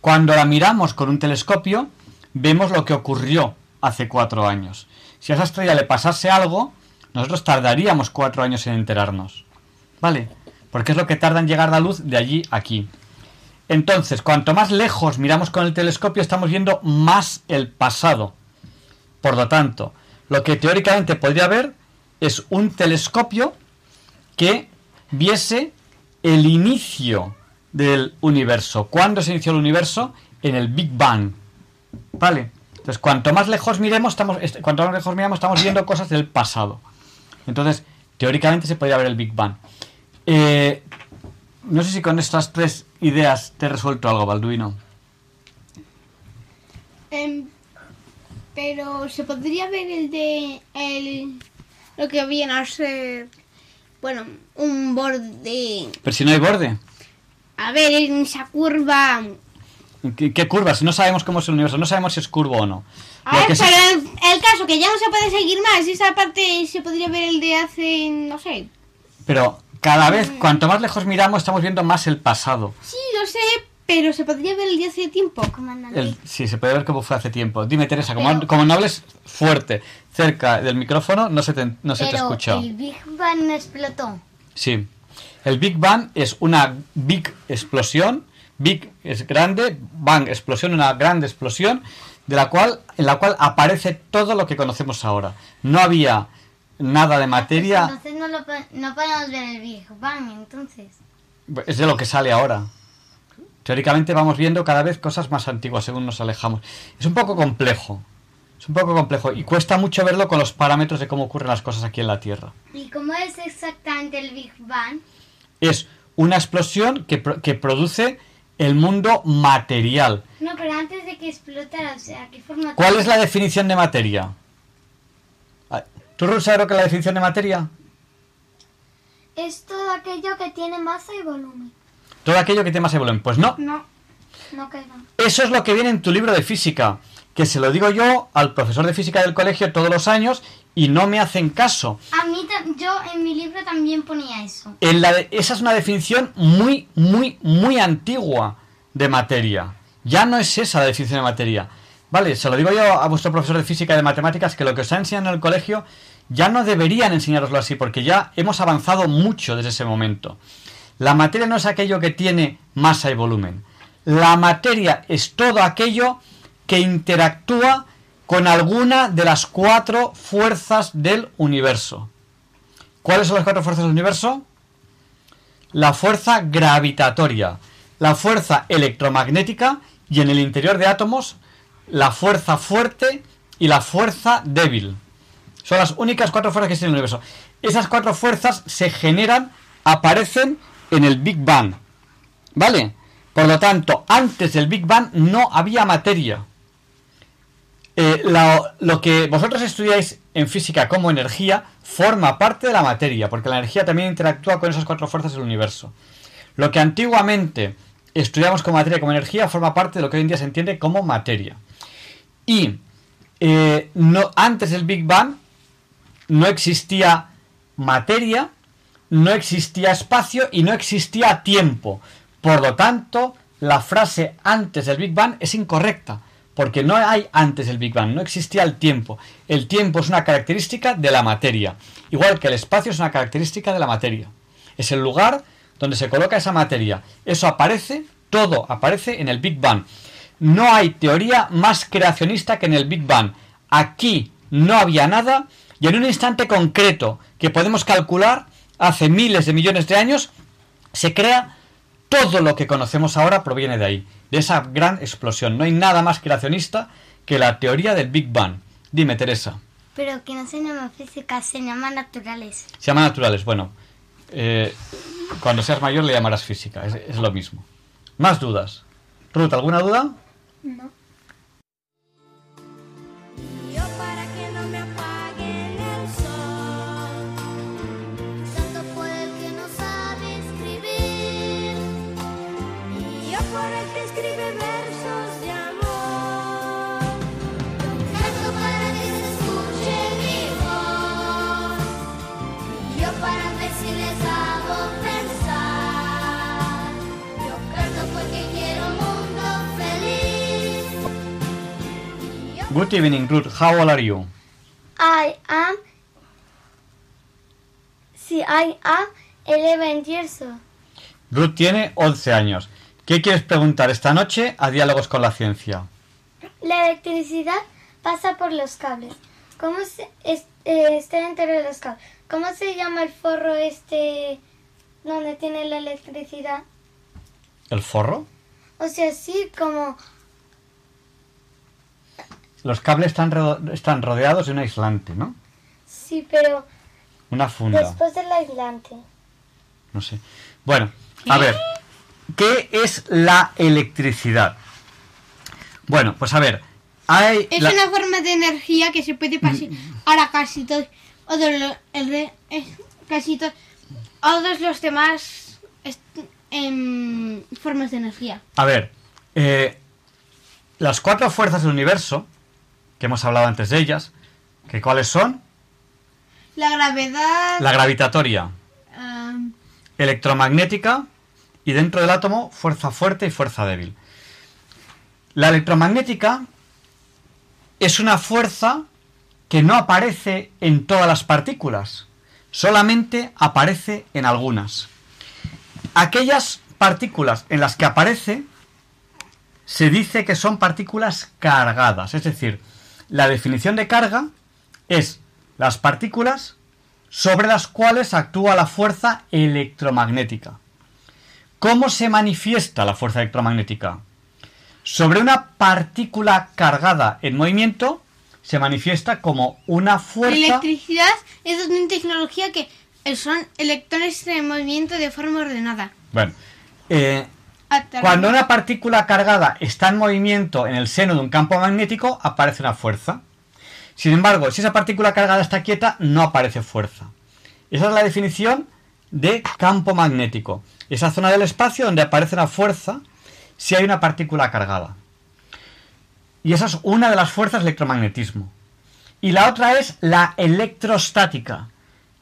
Cuando la miramos con un telescopio, vemos lo que ocurrió hace cuatro años. Si a esa estrella le pasase algo, nosotros tardaríamos cuatro años en enterarnos. ¿Vale? Porque es lo que tarda en llegar la luz de allí a aquí. Entonces, cuanto más lejos miramos con el telescopio, estamos viendo más el pasado. Por lo tanto, lo que teóricamente podría haber es un telescopio que viese el inicio del universo. ¿Cuándo se inició el universo? En el Big Bang. ¿Vale? Entonces, cuanto más lejos miremos, estamos, est- cuanto más lejos miramos, estamos viendo cosas del pasado. Entonces, teóricamente se podría ver el Big Bang. Eh, no sé si con estas tres ideas te he resuelto algo, Balduino. Em, pero se podría ver el de el lo que viene a ser bueno un borde Pero si no hay borde. a ver en esa curva ¿Qué, qué curva? Si no sabemos cómo es el universo, no sabemos si es curvo o no. a ver pero el, el caso que ya no se puede seguir más esa parte se podría ver el de hace no sé Pero cada vez, cuanto más lejos miramos, estamos viendo más el pasado. Sí, lo sé, pero se podría ver el día hace tiempo. El- sí, se puede ver cómo fue hace tiempo. Dime, Teresa, como, Pero- como no hables fuerte, cerca del micrófono, no se te, no se te escucha. el Big Bang explotó. Sí. El Big Bang es una big explosión. Big es grande, Bang explosión, una grande explosión, de la cual, en la cual aparece todo lo que conocemos ahora. No había nada de materia, Entonces no, lo, no podemos ver el Big Bang, entonces. es de lo que sale ahora. Teóricamente vamos viendo cada vez cosas más antiguas según nos alejamos. Es un poco complejo. Es un poco complejo y cuesta mucho verlo con los parámetros de cómo ocurren las cosas aquí en la Tierra. ¿Y cómo es exactamente el Big Bang? Es una explosión que, que produce el mundo material. No, pero antes de que explotara, o sea, ¿qué forma ¿Cuál es la definición de materia? ¿Tú Ruth, sabes lo que es la definición de materia? Es todo aquello que tiene masa y volumen. Todo aquello que tiene más volumen. Pues no. No, no que no. Eso es lo que viene en tu libro de física. Que se lo digo yo al profesor de física del colegio todos los años y no me hacen caso. A mí, yo en mi libro también ponía eso. En la de- esa es una definición muy, muy, muy antigua de materia. Ya no es esa la definición de materia. Vale, se lo digo yo a vuestro profesor de física y de matemáticas que lo que os está enseñando en el colegio ya no deberían enseñaroslo así porque ya hemos avanzado mucho desde ese momento. La materia no es aquello que tiene masa y volumen. La materia es todo aquello que interactúa con alguna de las cuatro fuerzas del universo. ¿Cuáles son las cuatro fuerzas del universo? la fuerza gravitatoria, la fuerza electromagnética y en el interior de átomos la fuerza fuerte y la fuerza débil. Son las únicas cuatro fuerzas que existen en el universo. Esas cuatro fuerzas se generan, aparecen en el Big Bang. ¿Vale? Por lo tanto, antes del Big Bang no había materia. Eh, lo que vosotros estudiáis en física como energía forma parte de la materia, porque la energía también interactúa con esas cuatro fuerzas del universo. Lo que antiguamente estudiamos como materia, como energía, forma parte de lo que hoy en día se entiende como materia. Y eh, no, antes del Big Bang no existía materia, no existía espacio y no existía tiempo. Por lo tanto, la frase antes del Big Bang es incorrecta, porque no hay antes del Big Bang, no existía el tiempo. El tiempo es una característica de la materia, igual que el espacio es una característica de la materia. Es el lugar donde se coloca esa materia. Eso aparece, todo aparece en el Big Bang. No hay teoría más creacionista que en el Big Bang. Aquí no había nada y en un instante concreto que podemos calcular, hace miles de millones de años, se crea todo lo que conocemos ahora proviene de ahí, de esa gran explosión. No hay nada más creacionista que la teoría del Big Bang. Dime, Teresa. Pero que no se llama física, se llama naturales. Se llama naturales. Bueno, eh, cuando seas mayor le llamarás física. Es, es lo mismo. Más dudas. Ruth, ¿alguna duda? No. Good evening, Ruth. How old are you? I am. Sí, I am 11 years old. Ruth tiene 11 años. ¿Qué quieres preguntar esta noche a Diálogos con la Ciencia? La electricidad pasa por los cables. ¿Cómo se es- eh, está dentro de los cables? ¿Cómo se llama el forro este donde tiene la electricidad? ¿El forro? O sea, sí, como Los cables están, están rodeados de un aislante, ¿no? sí, pero Una funda. después del aislante. No sé. Bueno, a ver. ¿Qué es la electricidad? Bueno, pues a ver. Hay Es la- una forma de energía que se puede pasar ahora casi todos, todos casi to- todos los demás est- em, formas de energía. A ver. eh, las cuatro fuerzas del universo, que hemos hablado antes de ellas, que ¿cuáles son? La gravedad, La gravitatoria, am, electromagnética y dentro del átomo fuerza fuerte y fuerza débil. La electromagnética es una fuerza que no aparece en todas las partículas, solamente aparece en algunas. Aquellas partículas en las que aparece se dice que son partículas cargadas, es decir, la definición de carga es las partículas sobre las cuales actúa la fuerza electromagnética. ¿Cómo se manifiesta la fuerza electromagnética? Sobre una partícula cargada en movimiento se manifiesta como una La fuerza... electricidad es una tecnología que son electrones en movimiento de forma ordenada. Bueno, eh, cuando una partícula cargada está en movimiento en el seno de un campo magnético, aparece una fuerza. Sin embargo, si esa partícula cargada está quieta, no aparece fuerza. Esa es la definición de campo magnético. Esa zona del espacio donde aparece una fuerza si hay una partícula cargada. Y esa es una de las fuerzas del electromagnetismo. Y la otra es la electrostática.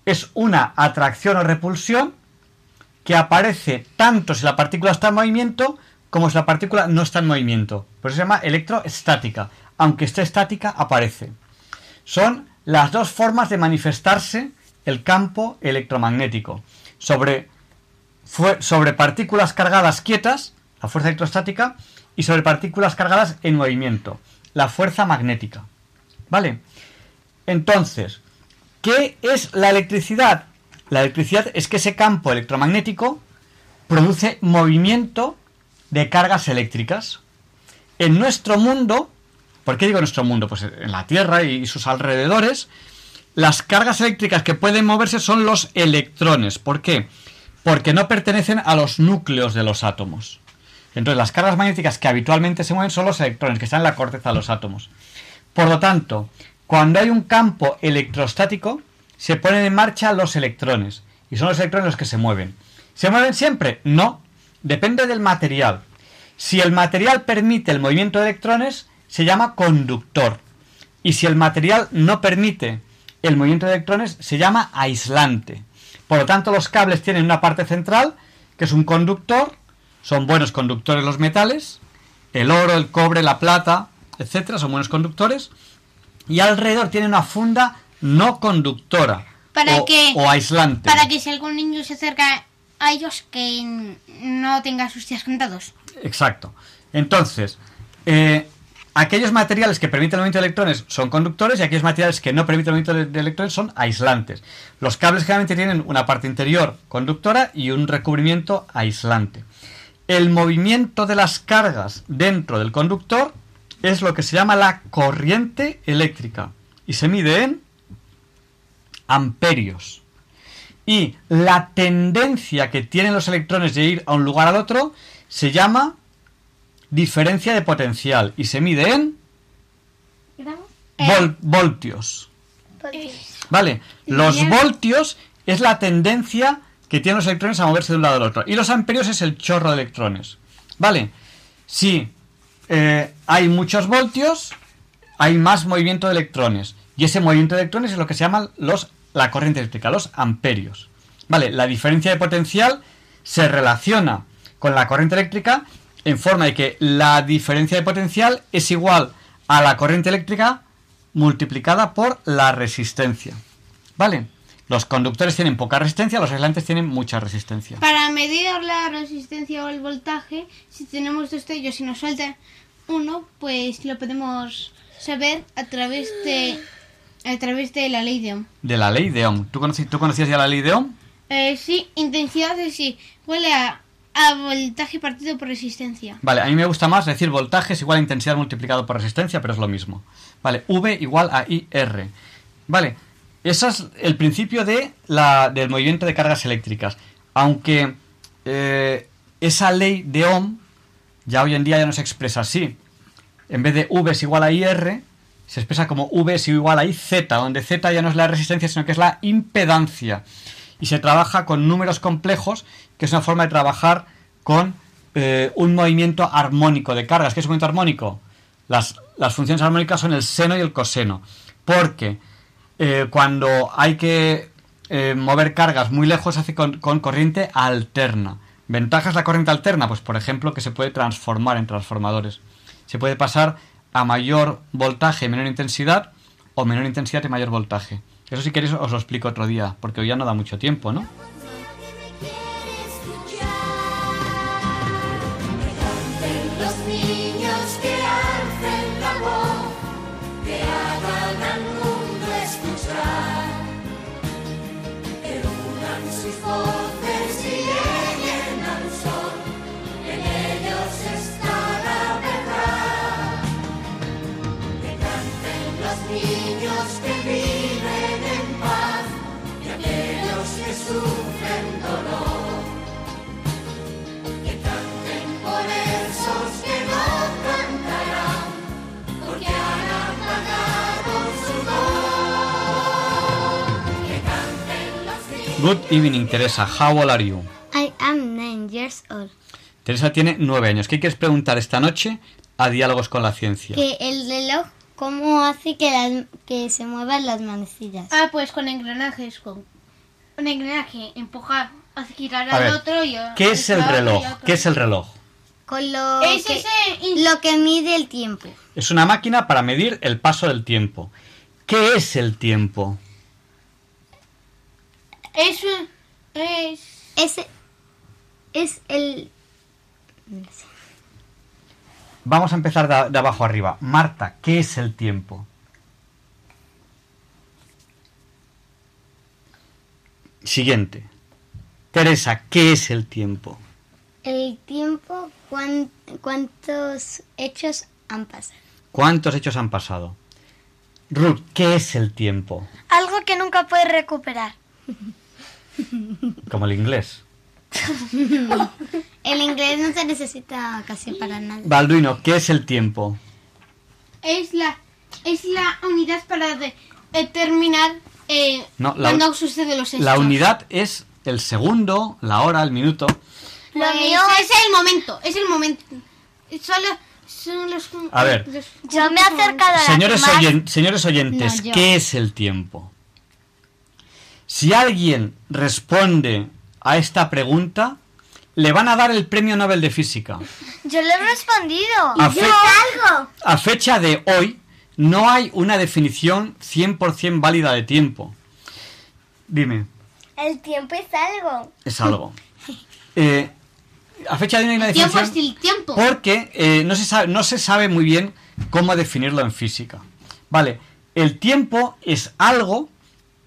Es una atracción o repulsión que aparece tanto si la partícula está en movimiento como si la partícula no está en movimiento. Por eso se llama electroestática. Aunque esté estática, aparece. Son las dos formas de manifestarse el campo electromagnético. Sobre, sobre partículas cargadas quietas, la fuerza electrostática, y sobre partículas cargadas en movimiento, la fuerza magnética. ¿Vale? Entonces, ¿qué es la electricidad? La electricidad es que ese campo electromagnético produce movimiento de cargas eléctricas. En nuestro mundo, ¿por qué digo nuestro mundo? Pues en la Tierra y sus alrededores, las cargas eléctricas que pueden moverse son los electrones. ¿Por qué? Porque no pertenecen a los núcleos de los átomos. Entonces, las cargas magnéticas que habitualmente se mueven son los electrones, que están en la corteza de los átomos. Por lo tanto, cuando hay un campo electrostático, se ponen en marcha los electrones. Y son los electrones los que se mueven. ¿Se mueven siempre? No. Depende del material. Si el material permite el movimiento de electrones, se llama conductor. Y si el material no permite el movimiento de electrones, se llama aislante. Por lo tanto, los cables tienen una parte central, que es un conductor. Son buenos conductores los metales. El oro, el cobre, la plata, etcétera, son buenos conductores. Y alrededor tiene una funda no conductora Para o, que- o aislante. Para que si algún niño se acerca a ellos, que no tenga sus días contados. Exacto. Entonces, eh, aquellos materiales que permiten el movimiento de electrones son conductores y aquellos materiales que no permiten el movimiento de- de electrones son aislantes. Los cables generalmente tienen una parte interior conductora y un recubrimiento aislante. El movimiento de las cargas dentro del conductor es lo que se llama la corriente eléctrica y se mide en amperios. Y la tendencia que tienen los electrones de ir a un lugar al otro se llama diferencia de potencial y se mide en vol- voltios. ¿Vale? Los voltios es la tendencia que tienen los electrones a moverse de un lado al otro. Y los amperios es el chorro de electrones. ¿Vale? Si eh, hay muchos voltios, hay más movimiento de electrones. Y ese movimiento de electrones es lo que se llama los, la corriente eléctrica, los amperios. ¿Vale? La diferencia de potencial se relaciona con la corriente eléctrica en forma de que la diferencia de potencial es igual a la corriente eléctrica multiplicada por la resistencia. ¿Vale? Los conductores tienen poca resistencia, los aislantes tienen mucha resistencia. Para medir la resistencia o el voltaje, si tenemos dos de ellos y nos falta uno, pues lo podemos saber a través de a través de la ley de Ohm. De la ley de Ohm. ¿Tú, conocí- tú conocías ya la ley de Ohm? Eh, sí, intensidad es sí, huele a, a voltaje partido por resistencia. Vale, a mí me gusta más decir voltaje es igual a intensidad multiplicado por resistencia, pero es lo mismo. Vale, V igual a IR. Vale, ese es el principio de la, del movimiento de cargas eléctricas. Aunque eh, esa ley de Ohm ya hoy en día ya no se expresa así. En vez de V es igual a IR, se expresa como V es igual a IZ, donde Z ya no es la resistencia, sino que es la impedancia. Y se trabaja con números complejos, que es una forma de trabajar con eh, un movimiento armónico de cargas. ¿Qué es un movimiento armónico? Las, las funciones armónicas son el seno y el coseno. Porque eh, cuando hay que eh, mover cargas muy lejos se hace con, con corriente alterna. ¿Ventajas la corriente alterna? Pues por ejemplo que se puede transformar en transformadores. Se puede pasar a mayor voltaje menor intensidad o menor intensidad y mayor voltaje. Eso si queréis os lo explico otro día, porque hoy ya no da mucho tiempo, ¿no? Good evening, Teresa. How old are you? I am nine years old. Teresa tiene nueve años. ¿Qué quieres preguntar esta noche a Diálogos con la Ciencia? Que el reloj, ¿cómo hace que, las- que se muevan las manecillas? Ah, pues con engranajes, con un engranaje, empujar, hace girar al ver, otro y ¿Qué es el reloj? ¿Qué es el reloj? Con lo, Es que, ese lo que mide el tiempo. Es una máquina para medir el paso del tiempo. ¿Qué es el tiempo? Es un- es Ese es el... Vamos a empezar de, de abajo arriba. Marta, ¿qué es el tiempo? Siguiente. Teresa, ¿qué es el tiempo? El tiempo, cuán- cuántos hechos han pasado. ¿Cuántos hechos han pasado? Ruth, ¿qué es el tiempo? Algo que nunca puedes recuperar. Como el inglés. El inglés no se necesita casi para nada. Balduino, ¿qué es el tiempo? es la es la unidad para de- determinar eh, No, cuando suceden los hechos. La unidad es el segundo, la hora, el minuto. Pues mío es el momento, es el momento. Solo son los A ver. los- Yo me he acercado a la Señores, oyen- señores oyentes, No. ¿qué es el tiempo? Si alguien responde a esta pregunta, le van a dar el premio Nobel de Física. Yo le he respondido. A fe- algo? A fecha de hoy, no hay una definición 100% válida de tiempo. Dime, El tiempo es algo. es algo. Eh, a fecha de hoy no hay una El tiempo definición... es el tiempo. Porque eh, no, se sabe, no se sabe muy bien cómo definirlo en física. Vale, el tiempo es algo,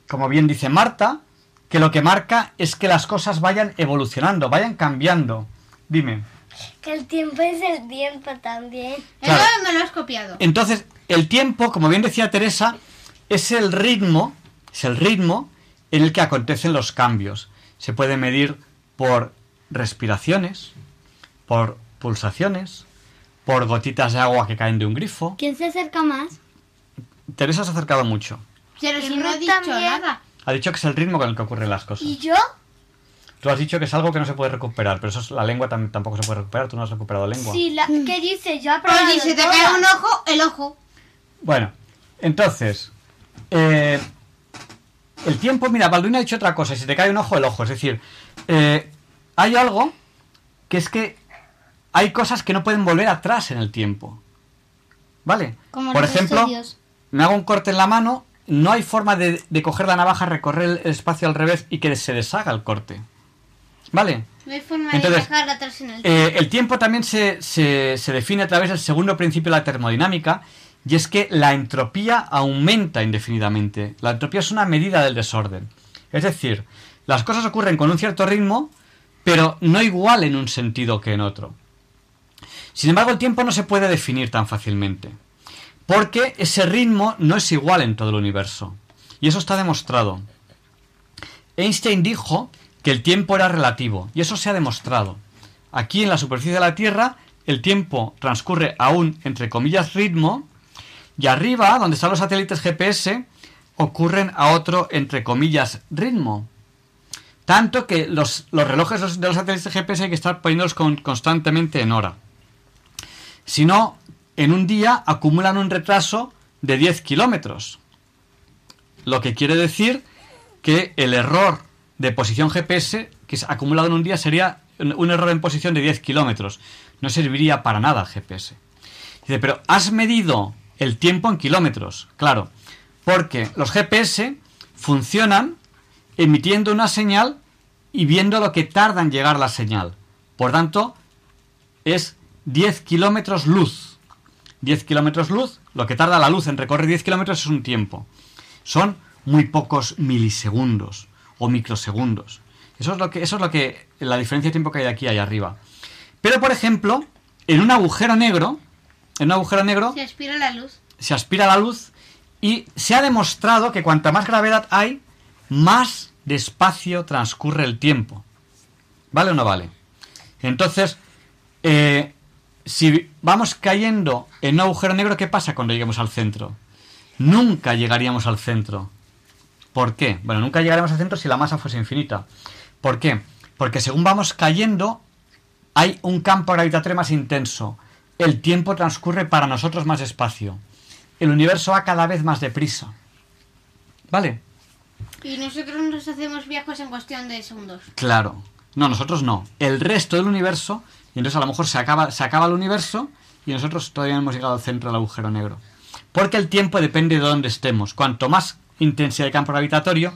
como bien dice Marta, que lo que marca es que las cosas vayan evolucionando, vayan cambiando. Dime. Que el tiempo es el tiempo también. Claro. Eso me lo has copiado. Entonces, el tiempo, como bien decía Teresa, es el ritmo, es el ritmo en el que acontecen los cambios. Se puede medir por respiraciones, por pulsaciones, por gotitas de agua que caen de un grifo. ¿Quién se acerca más? Teresa se ha acercado mucho. Pero si El no he dicho también. nada. Ha dicho que es el ritmo con el que ocurren las cosas. ¿Y yo? Tú has dicho que es algo que no se puede recuperar, pero eso es, la lengua tam- tampoco se puede recuperar. Tú no has recuperado lengua. Sí, la, ¿qué dice? Yo he si se te cae un ojo, el ojo. Bueno, entonces, eh, el tiempo, mira, Balduino ha dicho otra cosa, si te cae un ojo, el ojo. Es decir, eh, hay algo que es que hay cosas que no pueden volver atrás en el tiempo. ¿Vale? Como Por ejemplo, estudios. me hago un corte en la mano, no hay forma de, de coger la navaja, recorrer el espacio al revés y que se deshaga el corte. ¿Vale? No hay forma Entonces, de dejar atrás en el Eh, el tiempo también se, se- se define a través del segundo principio de la termodinámica, y es que la entropía aumenta indefinidamente. La entropía es una medida del desorden. Es decir, las cosas ocurren con un cierto ritmo, pero no igual en un sentido que en otro. Sin embargo, el tiempo no se puede definir tan fácilmente, porque ese ritmo no es igual en todo el universo. Y eso está demostrado. Einstein dijo que el tiempo era relativo, y eso se ha demostrado. Aquí en la superficie de la Tierra, el tiempo transcurre a un, entre comillas, ritmo, y arriba, donde están los satélites GPS, ocurren a otro, entre comillas, ritmo. Tanto que los, los relojes de los- satélites GPS hay que estar poniéndolos con- constantemente en hora. Si no, en un día acumulan un retraso de 10 kilómetros. Lo que quiere decir que el error de posición GPS que es acumulado en un día sería un error en posición de 10 kilómetros. No serviría para nada el GPS. Dice, pero has medido el tiempo en kilómetros. Claro, porque los GPS funcionan emitiendo una señal y viendo lo que tarda en llegar la señal. Por tanto, es 10 kilómetros luz. 10 kilómetros luz, lo que tarda la luz en recorrer 10 kilómetros es un tiempo. Son muy pocos milisegundos o microsegundos. Eso es lo que, eso es lo que la diferencia de tiempo que hay de aquí allá arriba. Pero, por ejemplo, en un agujero negro, en un agujero negro Se aspira la luz. se aspira la luz y se ha demostrado que cuanta más gravedad hay, más despacio transcurre el tiempo. ¿Vale o no vale? Entonces, eh, si vamos cayendo en un agujero negro, ¿qué pasa cuando lleguemos al centro? Nunca llegaríamos al centro. ¿Por qué? Bueno, nunca llegaríamos al centro si la masa fuese infinita. ¿Por qué? Porque según vamos cayendo, hay un campo gravitatorio más intenso. El tiempo transcurre para nosotros más despacio. El universo va cada vez más deprisa. ¿Vale? Y nosotros nos hacemos viajes en cuestión de segundos. Claro. No, nosotros no. El resto del universo, y entonces a lo mejor se acaba, se acaba el universo y nosotros todavía no hemos llegado al centro del agujero negro. Porque el tiempo depende de dónde estemos. Cuanto más intensidad de campo gravitatorio,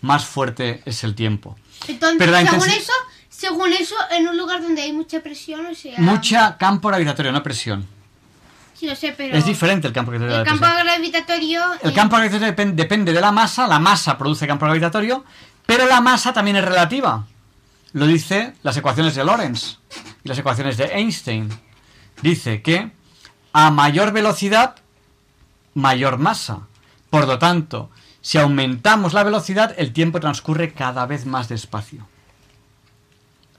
más fuerte es el tiempo. Entonces, Pero la según eso, según eso, en un lugar donde hay mucha presión, o sea... Mucha campo gravitatorio, no presión. Sí, lo sé, pero... Es diferente el campo gravitatorio. El la campo gravitatorio... El eh, campo gravitatorio depen- depende de la masa, la masa produce campo gravitatorio, pero la masa también es relativa. Lo dice las ecuaciones de Lorentz y las ecuaciones de Einstein. Dice que a mayor velocidad, mayor masa. Por lo tanto, si aumentamos la velocidad, el tiempo transcurre cada vez más despacio.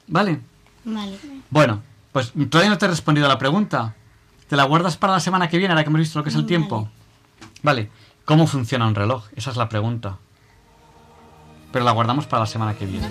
¿Vale? Vale. Bueno, pues todavía no te he respondido a la pregunta. ¿Te la guardas para la semana que viene, ahora que hemos visto lo que es el tiempo? Vale. ¿Cómo funciona un reloj? Esa es la pregunta. Pero la guardamos para la semana que viene.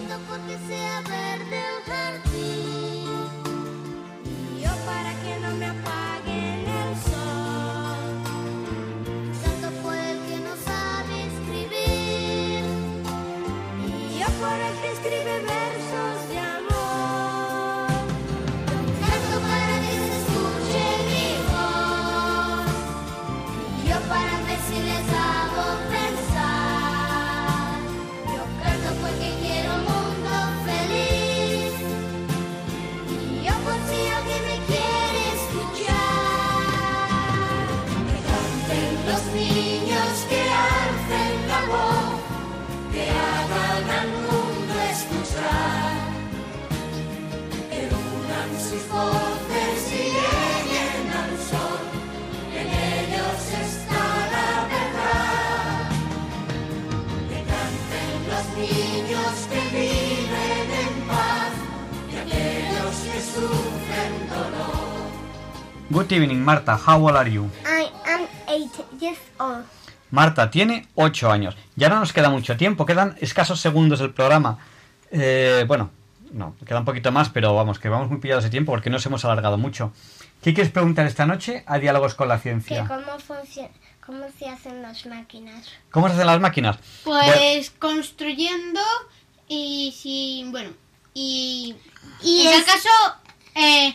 Good evening, Marta. How old are you? I am eight years old. Marta tiene 8 años. Ya no nos queda mucho tiempo, quedan escasos segundos del programa. Eh, bueno, no, queda un poquito más, pero vamos, que vamos muy pillados de tiempo porque nos hemos alargado mucho. ¿Qué quieres preguntar esta noche a Diálogos con la Ciencia? cómo cómo se hacen las máquinas. ¿Cómo se hacen las máquinas? Pues construyendo y si... Bueno, y... Y en es- el caso, eh,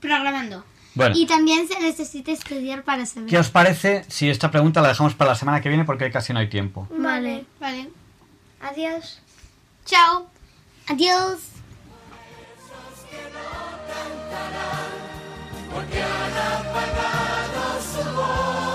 programando. Bueno, Y también se necesita estudiar para saber. ¿qué os parece si esta pregunta la dejamos para la semana que viene porque casi no hay tiempo? Vale. Vale. Adiós. Chao. Adiós. Porque han apagado su voz.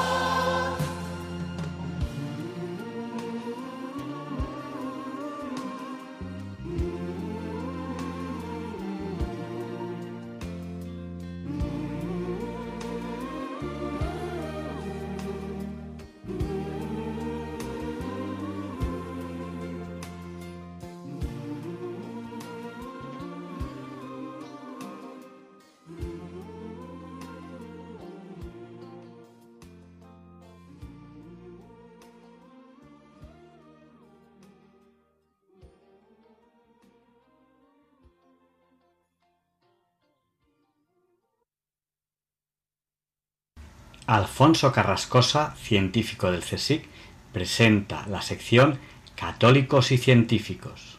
Alfonso Carrascosa, científico del CSIC, presenta la sección Católicos y científicos.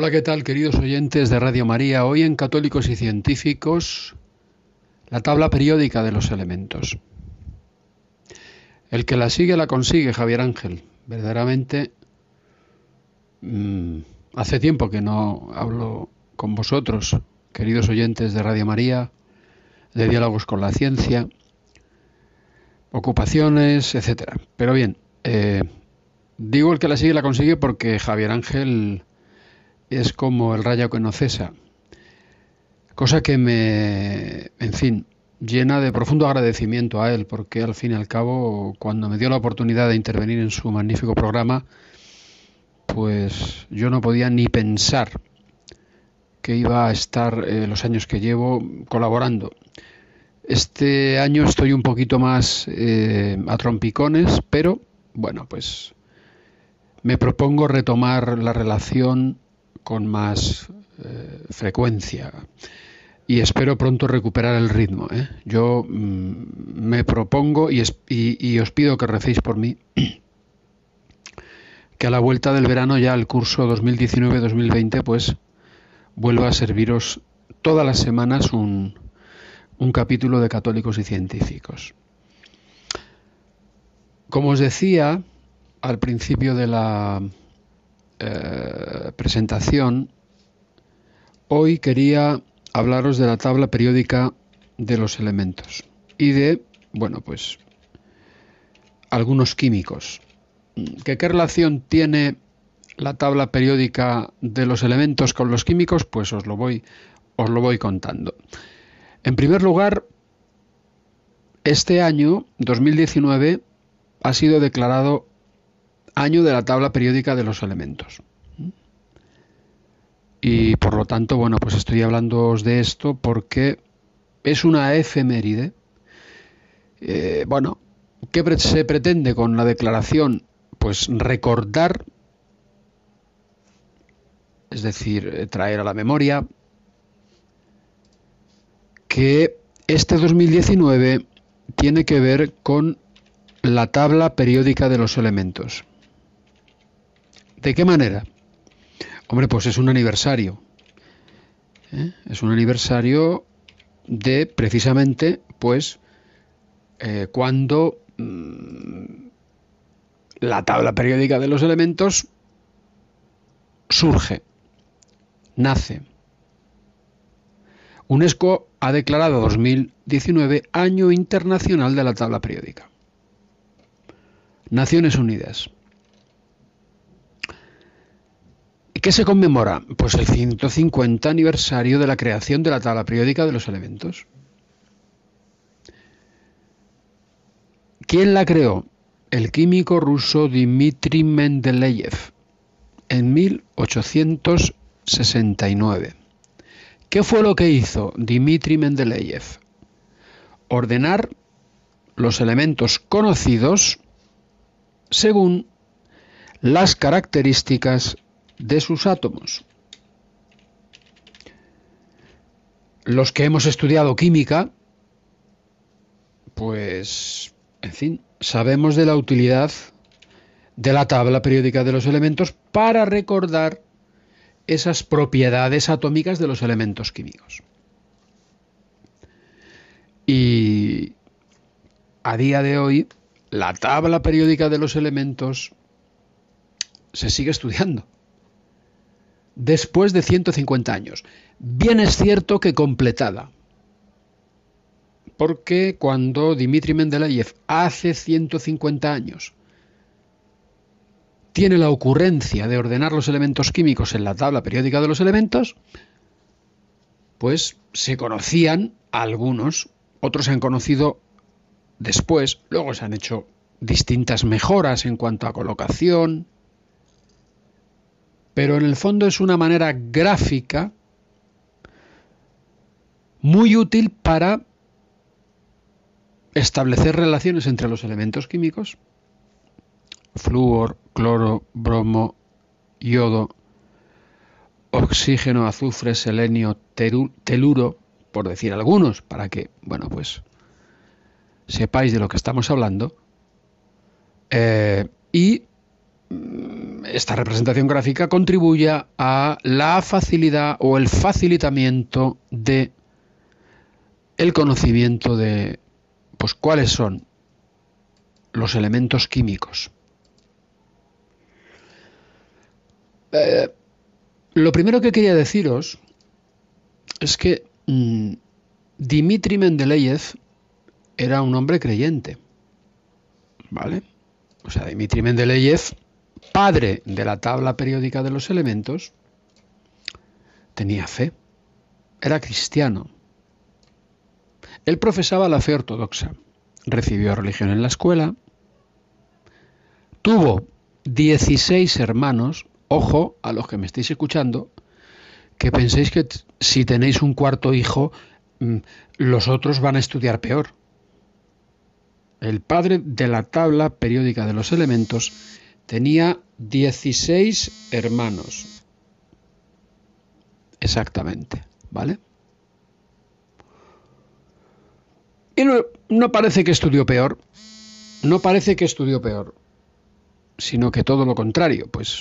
Hola, ¿qué tal, queridos oyentes de Radio María? Hoy en Católicos y Científicos, la tabla periódica de los elementos. El que la sigue la consigue, Javier Ángel. Verdaderamente, mm, hace tiempo que no hablo con vosotros, queridos oyentes de Radio María, de diálogos con la ciencia, ocupaciones, etcétera. Pero bien, eh, digo el que la sigue la consigue porque Javier Ángel es como el rayo que no cesa. Cosa que me, en fin, llena de profundo agradecimiento a él, porque al fin y al cabo, cuando me dio la oportunidad de intervenir en su magnífico programa, pues yo no podía ni pensar que iba a estar eh, los años que llevo colaborando. Este año estoy un poquito más eh, a trompicones, pero bueno, pues me propongo retomar la relación con más eh, frecuencia y espero pronto recuperar el ritmo. ¿eh? Yo mm, me propongo y, os pido que recéis por mí que a la vuelta del verano ya el curso 2019-2020 pues vuelva a serviros todas las semanas un capítulo de católicos y científicos. Como os decía al principio de la eh, presentación, hoy quería hablaros de la tabla periódica de los elementos y de, bueno, pues algunos químicos. ¿Que ¿Qué relación tiene la tabla periódica de los elementos con los químicos? Pues os lo voy, os lo voy contando. En primer lugar, este año, 2019, ha sido declarado año de la tabla periódica de los elementos. Y por lo tanto, bueno, pues estoy hablándoos de esto porque es una efeméride. Eh, bueno, ¿qué se pretende con la declaración? Pues recordar, es decir, eh, traer a la memoria que este 2019 tiene que ver con la tabla periódica de los elementos. ¿De qué manera? Hombre, pues es un aniversario. ¿eh? Es un aniversario de precisamente, pues, eh, cuando mm, la tabla periódica de los elementos surge, nace. UNESCO ha declarado 2019 Año Internacional de la Tabla Periódica. Naciones Unidas. ¿Y qué se conmemora? Pues el 150 aniversario de la creación de la tabla periódica de los elementos. ¿Quién la creó? El químico ruso Dmitry Mendeleev en 1869. ¿Qué fue lo que hizo Dmitry Mendeleev? Ordenar los elementos conocidos según las características de sus átomos. Los que hemos estudiado química, pues, en fin, sabemos de la utilidad de la tabla periódica de los elementos para recordar esas propiedades atómicas de los elementos químicos. Y a día de hoy, la tabla periódica de los elementos se sigue estudiando. Después de 150 años. Bien es cierto que completada. Porque cuando Dmitri Mendeleev hace 150 años tiene la ocurrencia de ordenar los elementos químicos en la tabla periódica de los elementos, pues se conocían algunos, otros se han conocido después, luego se han hecho distintas mejoras en cuanto a colocación, pero en el fondo es una manera gráfica muy útil para establecer relaciones entre los elementos químicos, flúor, cloro, bromo, yodo, oxígeno, azufre, selenio, teluro, por decir algunos, para que, bueno, pues sepáis de lo que estamos hablando. Eh, y esta representación gráfica contribuye a la facilidad o el facilitamiento de el conocimiento de pues cuáles son los elementos químicos. Eh, lo primero que quería deciros es que mm, Dmitri Mendeleev era un hombre creyente. ¿Vale? O sea, Dmitri Mendeleev, padre de la tabla periódica de los elementos, tenía fe. Era cristiano. Él profesaba la fe ortodoxa. Recibió religión en la escuela. Tuvo 16 hermanos. Ojo a los que me estáis escuchando, que penséis que si tenéis un cuarto hijo, mm, los otros van a estudiar peor. El padre de la tabla periódica de los elementos tenía 16 hermanos. Exactamente, ¿vale? Y no, parece que estudió peor, no parece que estudió peor, sino que todo lo contrario, pues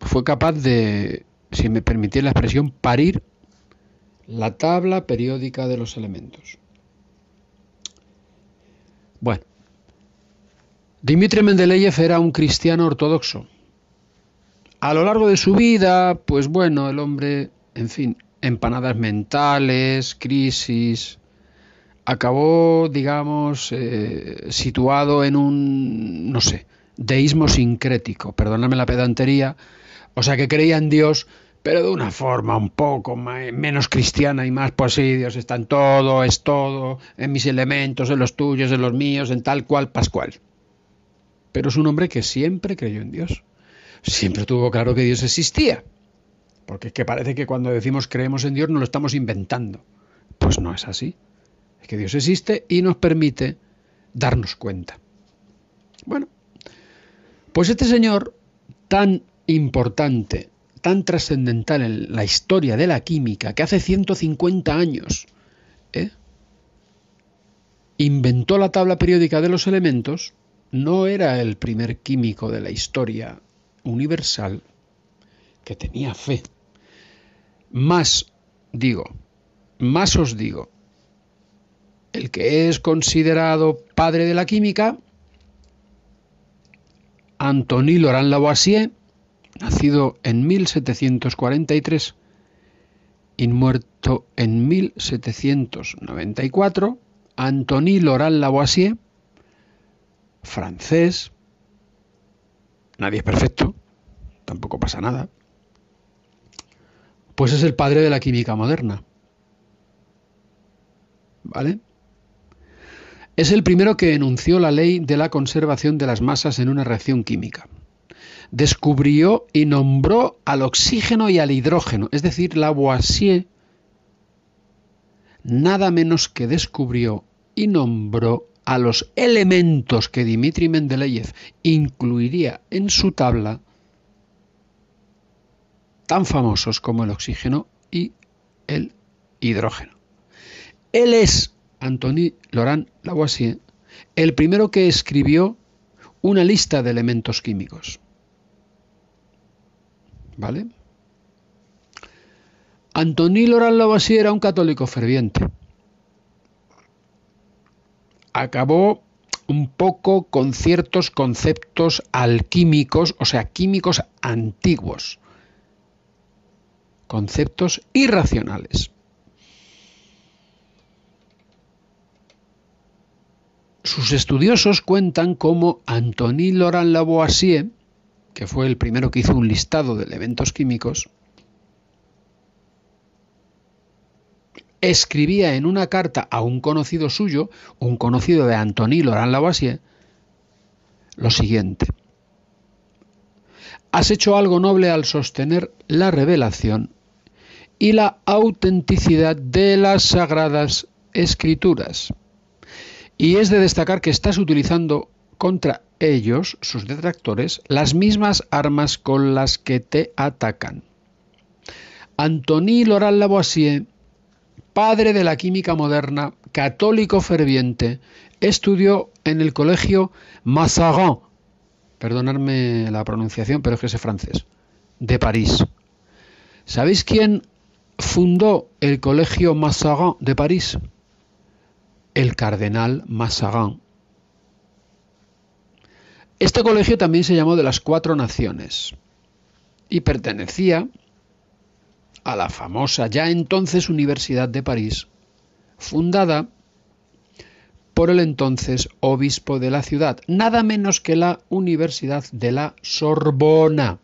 fue capaz de, si me permitís la expresión, parir la tabla periódica de los elementos. Bueno, Dmitri Mendeleev era un cristiano ortodoxo. A lo largo de su vida, pues bueno, el hombre, en fin, empanadas mentales, crisis, acabó, digamos, eh, situado en un, no sé, deísmo sincrético, perdóname la pedantería, o sea que creía en Dios, pero de una forma un poco menos cristiana y más, pues sí, Dios está en todo, es todo, en mis elementos, en los tuyos, en los míos, en tal cual, pascual. Pero es un hombre que siempre creyó en Dios, siempre tuvo claro que Dios existía, porque es que parece que cuando decimos creemos en Dios no lo estamos inventando. Pues no es así, es que Dios existe y nos permite darnos cuenta. Bueno, pues este señor tan importante, tan trascendental en la historia de la química, que hace 150 años ¿eh? inventó la tabla periódica de los elementos, no era el primer químico de la historia universal que tenía fe. Más digo, más os digo, el que es considerado padre de la química, Antony Laurent Lavoisier, nacido en 1743 y muerto en 1794, Antony Laurent Lavoisier, francés, nadie es perfecto, tampoco pasa nada, pues es el padre de la química moderna. ¿Vale? Es el primero que enunció la ley de la conservación de las masas en una reacción química. Descubrió y nombró al oxígeno y al hidrógeno, es decir, Lavoisier nada menos que descubrió y nombró a los elementos que Dmitri Mendeleev incluiría en su tabla, tan famosos como el oxígeno y el hidrógeno. Él es, Antony Laurent Lavoisier, el primero que escribió una lista de elementos químicos. ¿Vale? Antony Laurent Lavoisier era un católico ferviente. Acabó un poco con ciertos conceptos alquímicos, o sea, químicos antiguos, conceptos irracionales. Sus estudiosos cuentan cómo Antoine Laurent Lavoisier, que fue el primero que hizo un listado de elementos químicos, escribía en una carta a un conocido suyo, un conocido de Antoine Laurent Lavoisier, lo siguiente. Has hecho algo noble al sostener la revelación y la autenticidad de las sagradas escrituras. Y es de destacar que estás utilizando contra ellos, sus detractores, las mismas armas con las que te atacan. Antony Laurent Lavoisier, padre de la química moderna, católico ferviente, estudió en el colegio Mazarin, perdonadme la pronunciación, pero es que es francés, de París. ¿Sabéis quién fundó el colegio Mazarin de París? el cardenal Mazarin. Este colegio también se llamó de las Cuatro Naciones y pertenecía a la famosa ya entonces Universidad de París, fundada por el entonces obispo de la ciudad, nada menos que la Universidad de la Sorbona.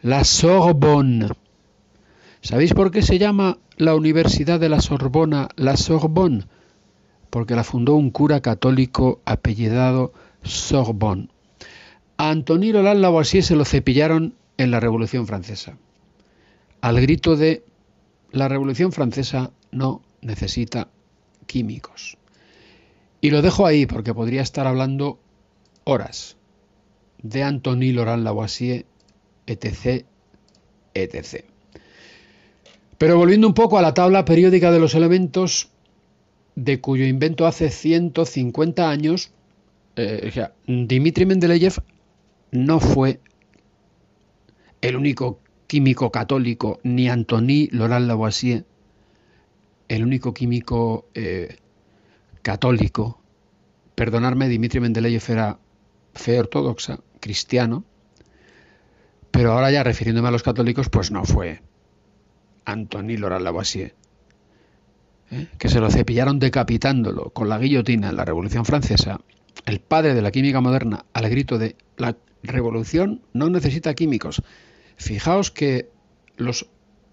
La Sorbonne. ¿Sabéis por qué se llama la Universidad de la Sorbona la Sorbonne? Porque la fundó un cura católico apellidado Sorbonne. A Roland Lavoisier se lo cepillaron en la Revolución Francesa. Al grito de la Revolución Francesa no necesita químicos. Y lo dejo ahí porque podría estar hablando horas de Antoine Laurent Lavoisier, etc., etc. Pero volviendo un poco a la tabla periódica de los elementos, de cuyo invento hace 150 años, eh, o sea, Dmitri Mendeleev no fue el único químico católico, ni Antony Laurent Lavoisier, el único químico eh, católico. Perdonadme, Dmitri Mendeleev era fe ortodoxa, cristiano, pero ahora ya refiriéndome a los católicos, pues no fue Antony Laurent Lavoisier, ¿eh? que se lo cepillaron decapitándolo con la guillotina en la Revolución Francesa, el padre de la química moderna, al grito de la revolución no necesita químicos. Fijaos que los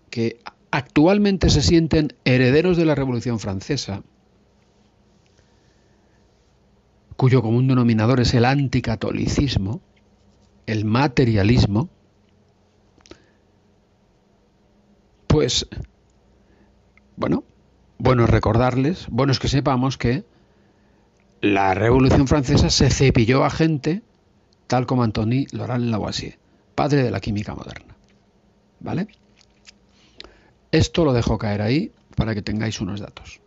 que actualmente se sienten herederos de la Revolución Francesa, cuyo común denominador es el anticatolicismo, el materialismo, pues, bueno, bueno recordarles, bueno es que sepamos que la Revolución Francesa se cepilló a gente tal como Antony Laurent Lavoisier, padre de la química moderna. ¿Vale? Esto lo dejo caer ahí para que tengáis unos datos.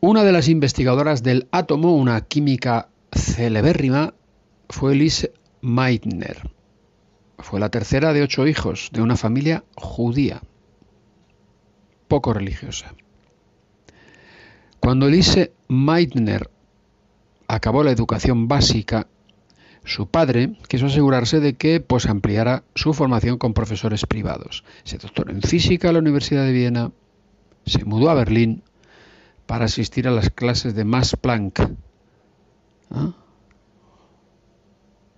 Una de las investigadoras del átomo, una química celebérrima, fue Lise Meitner. Fue la tercera de ocho hijos de una familia judía, poco religiosa. Cuando Lise Meitner acabó la educación básica, su padre quiso asegurarse de que pues ampliara su formación con profesores privados. Se doctoró en física en la Universidad de Viena, se mudó a Berlín para asistir a las clases de Max Planck. ¿Ah?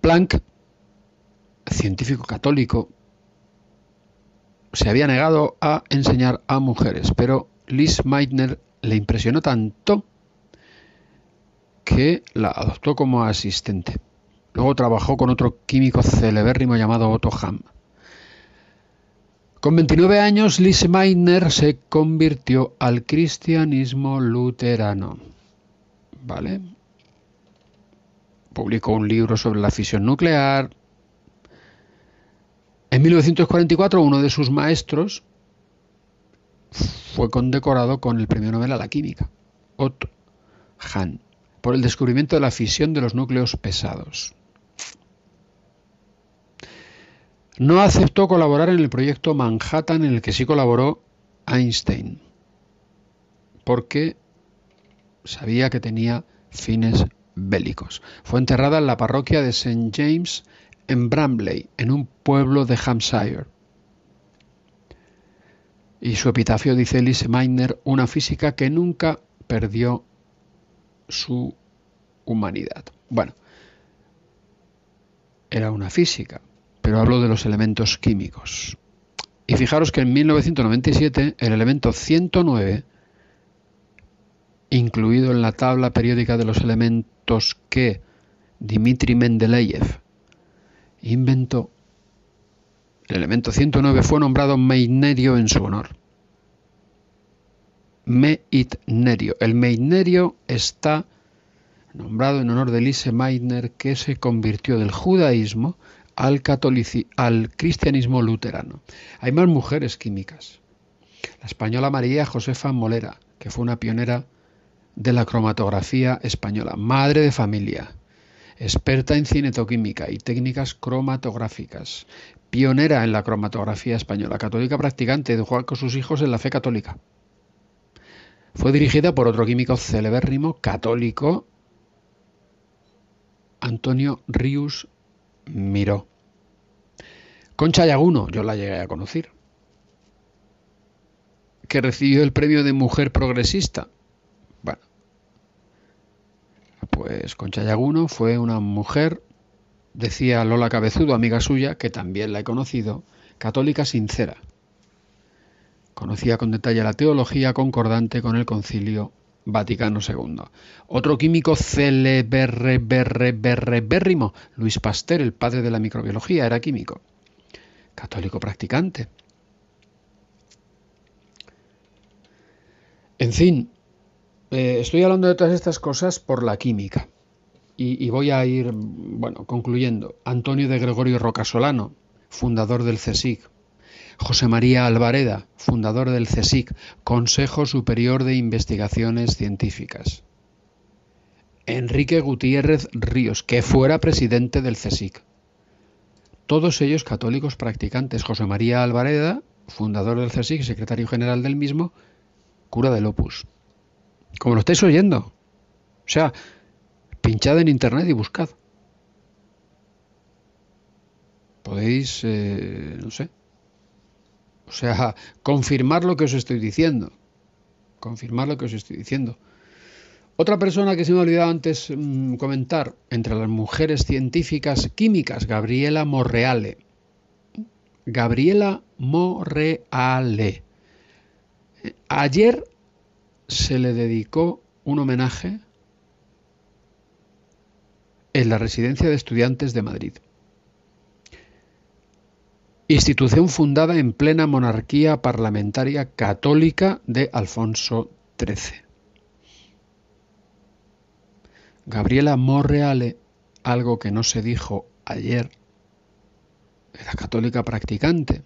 Planck, científico católico, se había negado a enseñar a mujeres, pero Liz Meitner le impresionó tanto que la adoptó como asistente. Luego trabajó con otro químico celebérrimo llamado Otto Hahn. Con 29 años, Lise Meitner se convirtió al cristianismo luterano. ¿Vale? Publicó un libro sobre la fisión nuclear. En 1944, uno de sus maestros fue condecorado con el premio Nobel a la química, Otto Hahn, por el descubrimiento de la fisión de los núcleos pesados. No aceptó colaborar en el proyecto Manhattan en el que sí colaboró Einstein, porque sabía que tenía fines bélicos. Fue enterrada en la parroquia de St. James en Bramley, en un pueblo de Hampshire. Y su epitafio dice Elise Meitner, una física que nunca perdió su humanidad. Bueno, era una física, pero hablo de los elementos químicos. Y fijaros que en 1997 el elemento 109, incluido en la tabla periódica de los elementos que Dmitri Mendeleev inventó, el elemento 109 fue nombrado Meitnerio en su honor. Meitnerio. El Meitnerio está nombrado en honor de Lise Meitner, que se convirtió del judaísmo al, al cristianismo luterano. Hay más mujeres químicas. La española María Josefa Molera, que fue una pionera de la cromatografía española, madre de familia, experta en cinetoquímica y técnicas cromatográficas, pionera en la cromatografía española, católica practicante, educó con sus hijos en la fe católica. Fue dirigida por otro químico celebérrimo, católico, Antonio Rius Miró. Concha Yaguno, yo la llegué a conocer, que recibió el premio de Mujer Progresista. Bueno, pues Concha Yaguno fue una mujer, decía Lola Cabezudo, amiga suya, que también la he conocido, católica sincera. Conocía con detalle la teología concordante con el concilio Vaticano II. Otro químico celeberrebérrimo, Luis Pasteur, el padre de la microbiología, era químico. Católico practicante. En fin, eh, estoy hablando de todas estas cosas por la química. Y, y, voy a ir, bueno, concluyendo. Antonio de Gregorio Rocasolano, fundador del CSIC, José María Alvareda, fundador del CSIC, Consejo Superior de Investigaciones Científicas. Enrique Gutiérrez Ríos, que fuera presidente del CSIC. Todos ellos católicos practicantes. José María Alvareda, fundador del CSIC, secretario general del mismo, cura del Opus. Como lo estáis oyendo. O sea, pinchad en internet y buscad. Podéis, eh, no sé, o sea, confirmar lo que os estoy diciendo. Confirmar lo que os estoy diciendo. Otra persona que se me ha olvidado antes mmm, comentar, entre las mujeres científicas químicas, Gabriela Morreale. Gabriela Morreale. Ayer se le dedicó un homenaje en la Residencia de Estudiantes de Madrid. Institución fundada en plena monarquía parlamentaria católica de Alfonso XIII. Gabriela Morreale, algo que no se dijo ayer, era católica practicante.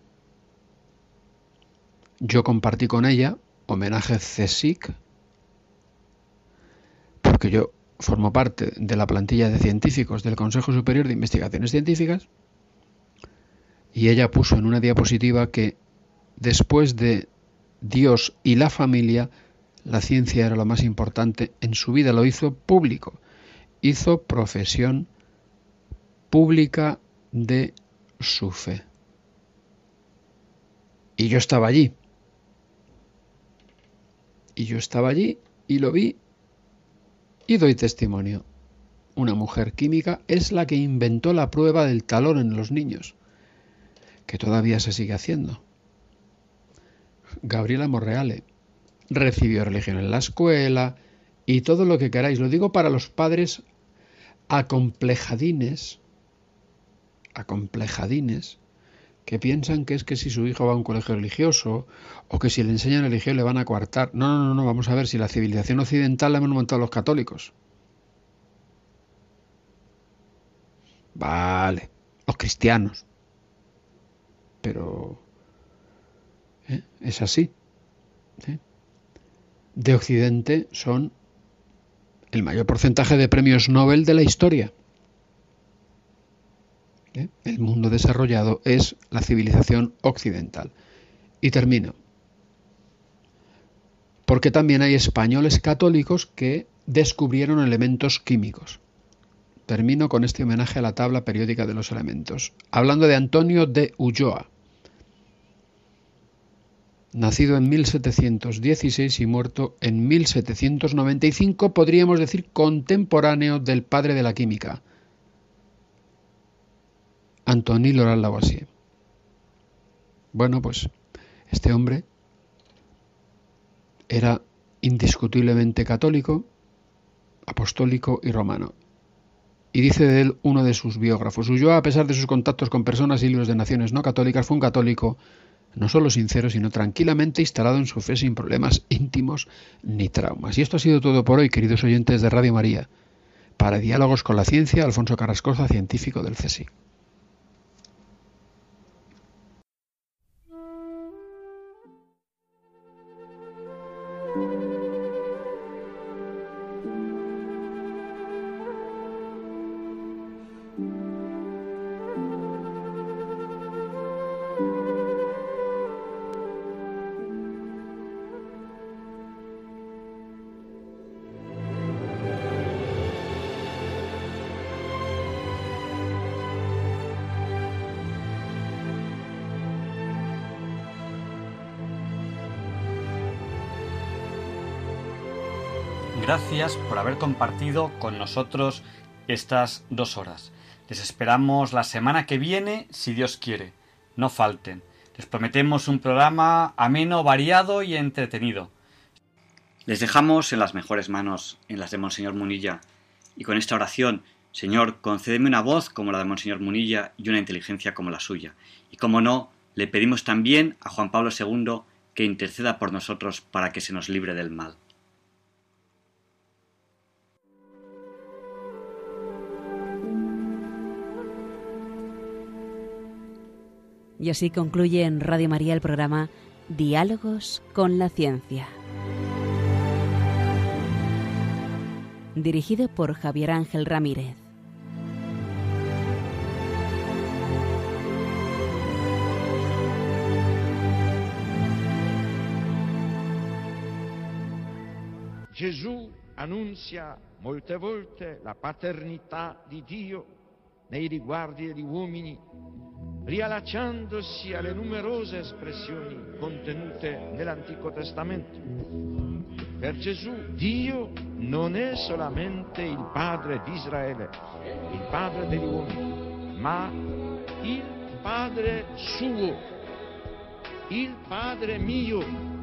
Yo compartí con ella homenaje CSIC, porque yo formo parte de la plantilla de científicos del Consejo Superior de Investigaciones Científicas y ella puso en una diapositiva que después de Dios y la familia, la ciencia era lo más importante en su vida, lo hizo público, hizo profesión pública de su fe. Y yo estaba allí. Y yo estaba allí y lo vi y doy testimonio. Una mujer química es la que inventó la prueba del talón en los niños que todavía se sigue haciendo. Gabriela Morreale recibió religión en la escuela y todo lo que queráis. Lo digo para los padres acomplejadines, acomplejadines, que piensan que es que si su hijo va a un colegio religioso o que si le enseñan religión le van a coartar. No, no, no, no, vamos a ver si la civilización occidental la hemos montado los católicos. Vale, los cristianos pero ¿eh? es así. ¿eh? De Occidente son el mayor porcentaje de premios Nobel de la historia. ¿eh? El mundo desarrollado es la civilización occidental. Y termino. porque también hay españoles católicos que descubrieron elementos químicos. Termino con este homenaje a la tabla periódica de los elementos, hablando de Antonio de Ulloa, nacido en 1716 y muerto en 1795, podríamos decir contemporáneo del padre de la química, Antony Laurent Lavoisier. Bueno, pues este hombre era indiscutiblemente católico, apostólico y romano. Y dice de él uno de sus biógrafos, Ulloa, a pesar de sus contactos con personas y libros de naciones no católicas, fue un católico no solo sincero, sino tranquilamente instalado en su fe sin problemas íntimos ni traumas. Y esto ha sido todo por hoy, queridos oyentes de Radio María. Para Diálogos con la Ciencia, Alfonso Carrascosa, científico del CSI. Por haber compartido con nosotros estas dos horas. Les esperamos la semana que viene, si Dios quiere. No falten. Les prometemos un programa ameno, variado y entretenido. Les dejamos en las mejores manos, en las de Monseñor Munilla. Y con esta oración, Señor, concédeme una voz como la de Monseñor Munilla y una inteligencia como la suya. Y como no, le pedimos también a Juan Pablo II que interceda por nosotros para que se nos libre del mal. Y así concluye en Radio María el programa Diálogos con la Ciencia. Dirigido por Javier Ángel Ramírez. Gesù annunzia molte volte la paternità di Dio nei riguardi degli uomini, riallacciandosi alle numerose espressioni contenute nell'Antico Testamento. Per Gesù Dio non è solamente il Padre di Israele, il Padre degli uomini, ma il Padre suo, il Padre mio.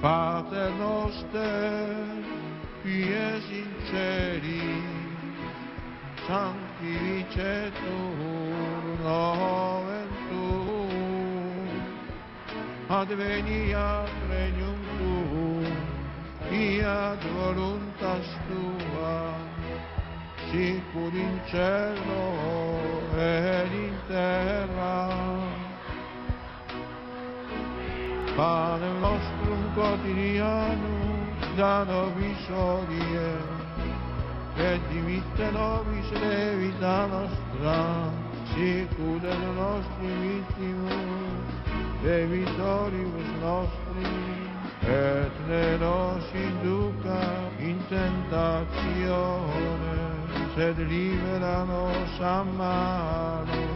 Pater noster, qui es in celi, sanctificetur nomen tuum adveniat regnum tuum fiat voluntas tua sicur in cielo ed in terra. Panem nostrum quotidianum da nobis odie, et dimitte nobis levita nostra, sicur et nostri vittimus, debitoribus nostri, et ne nos induca in tentatione, sed libera nos a malo.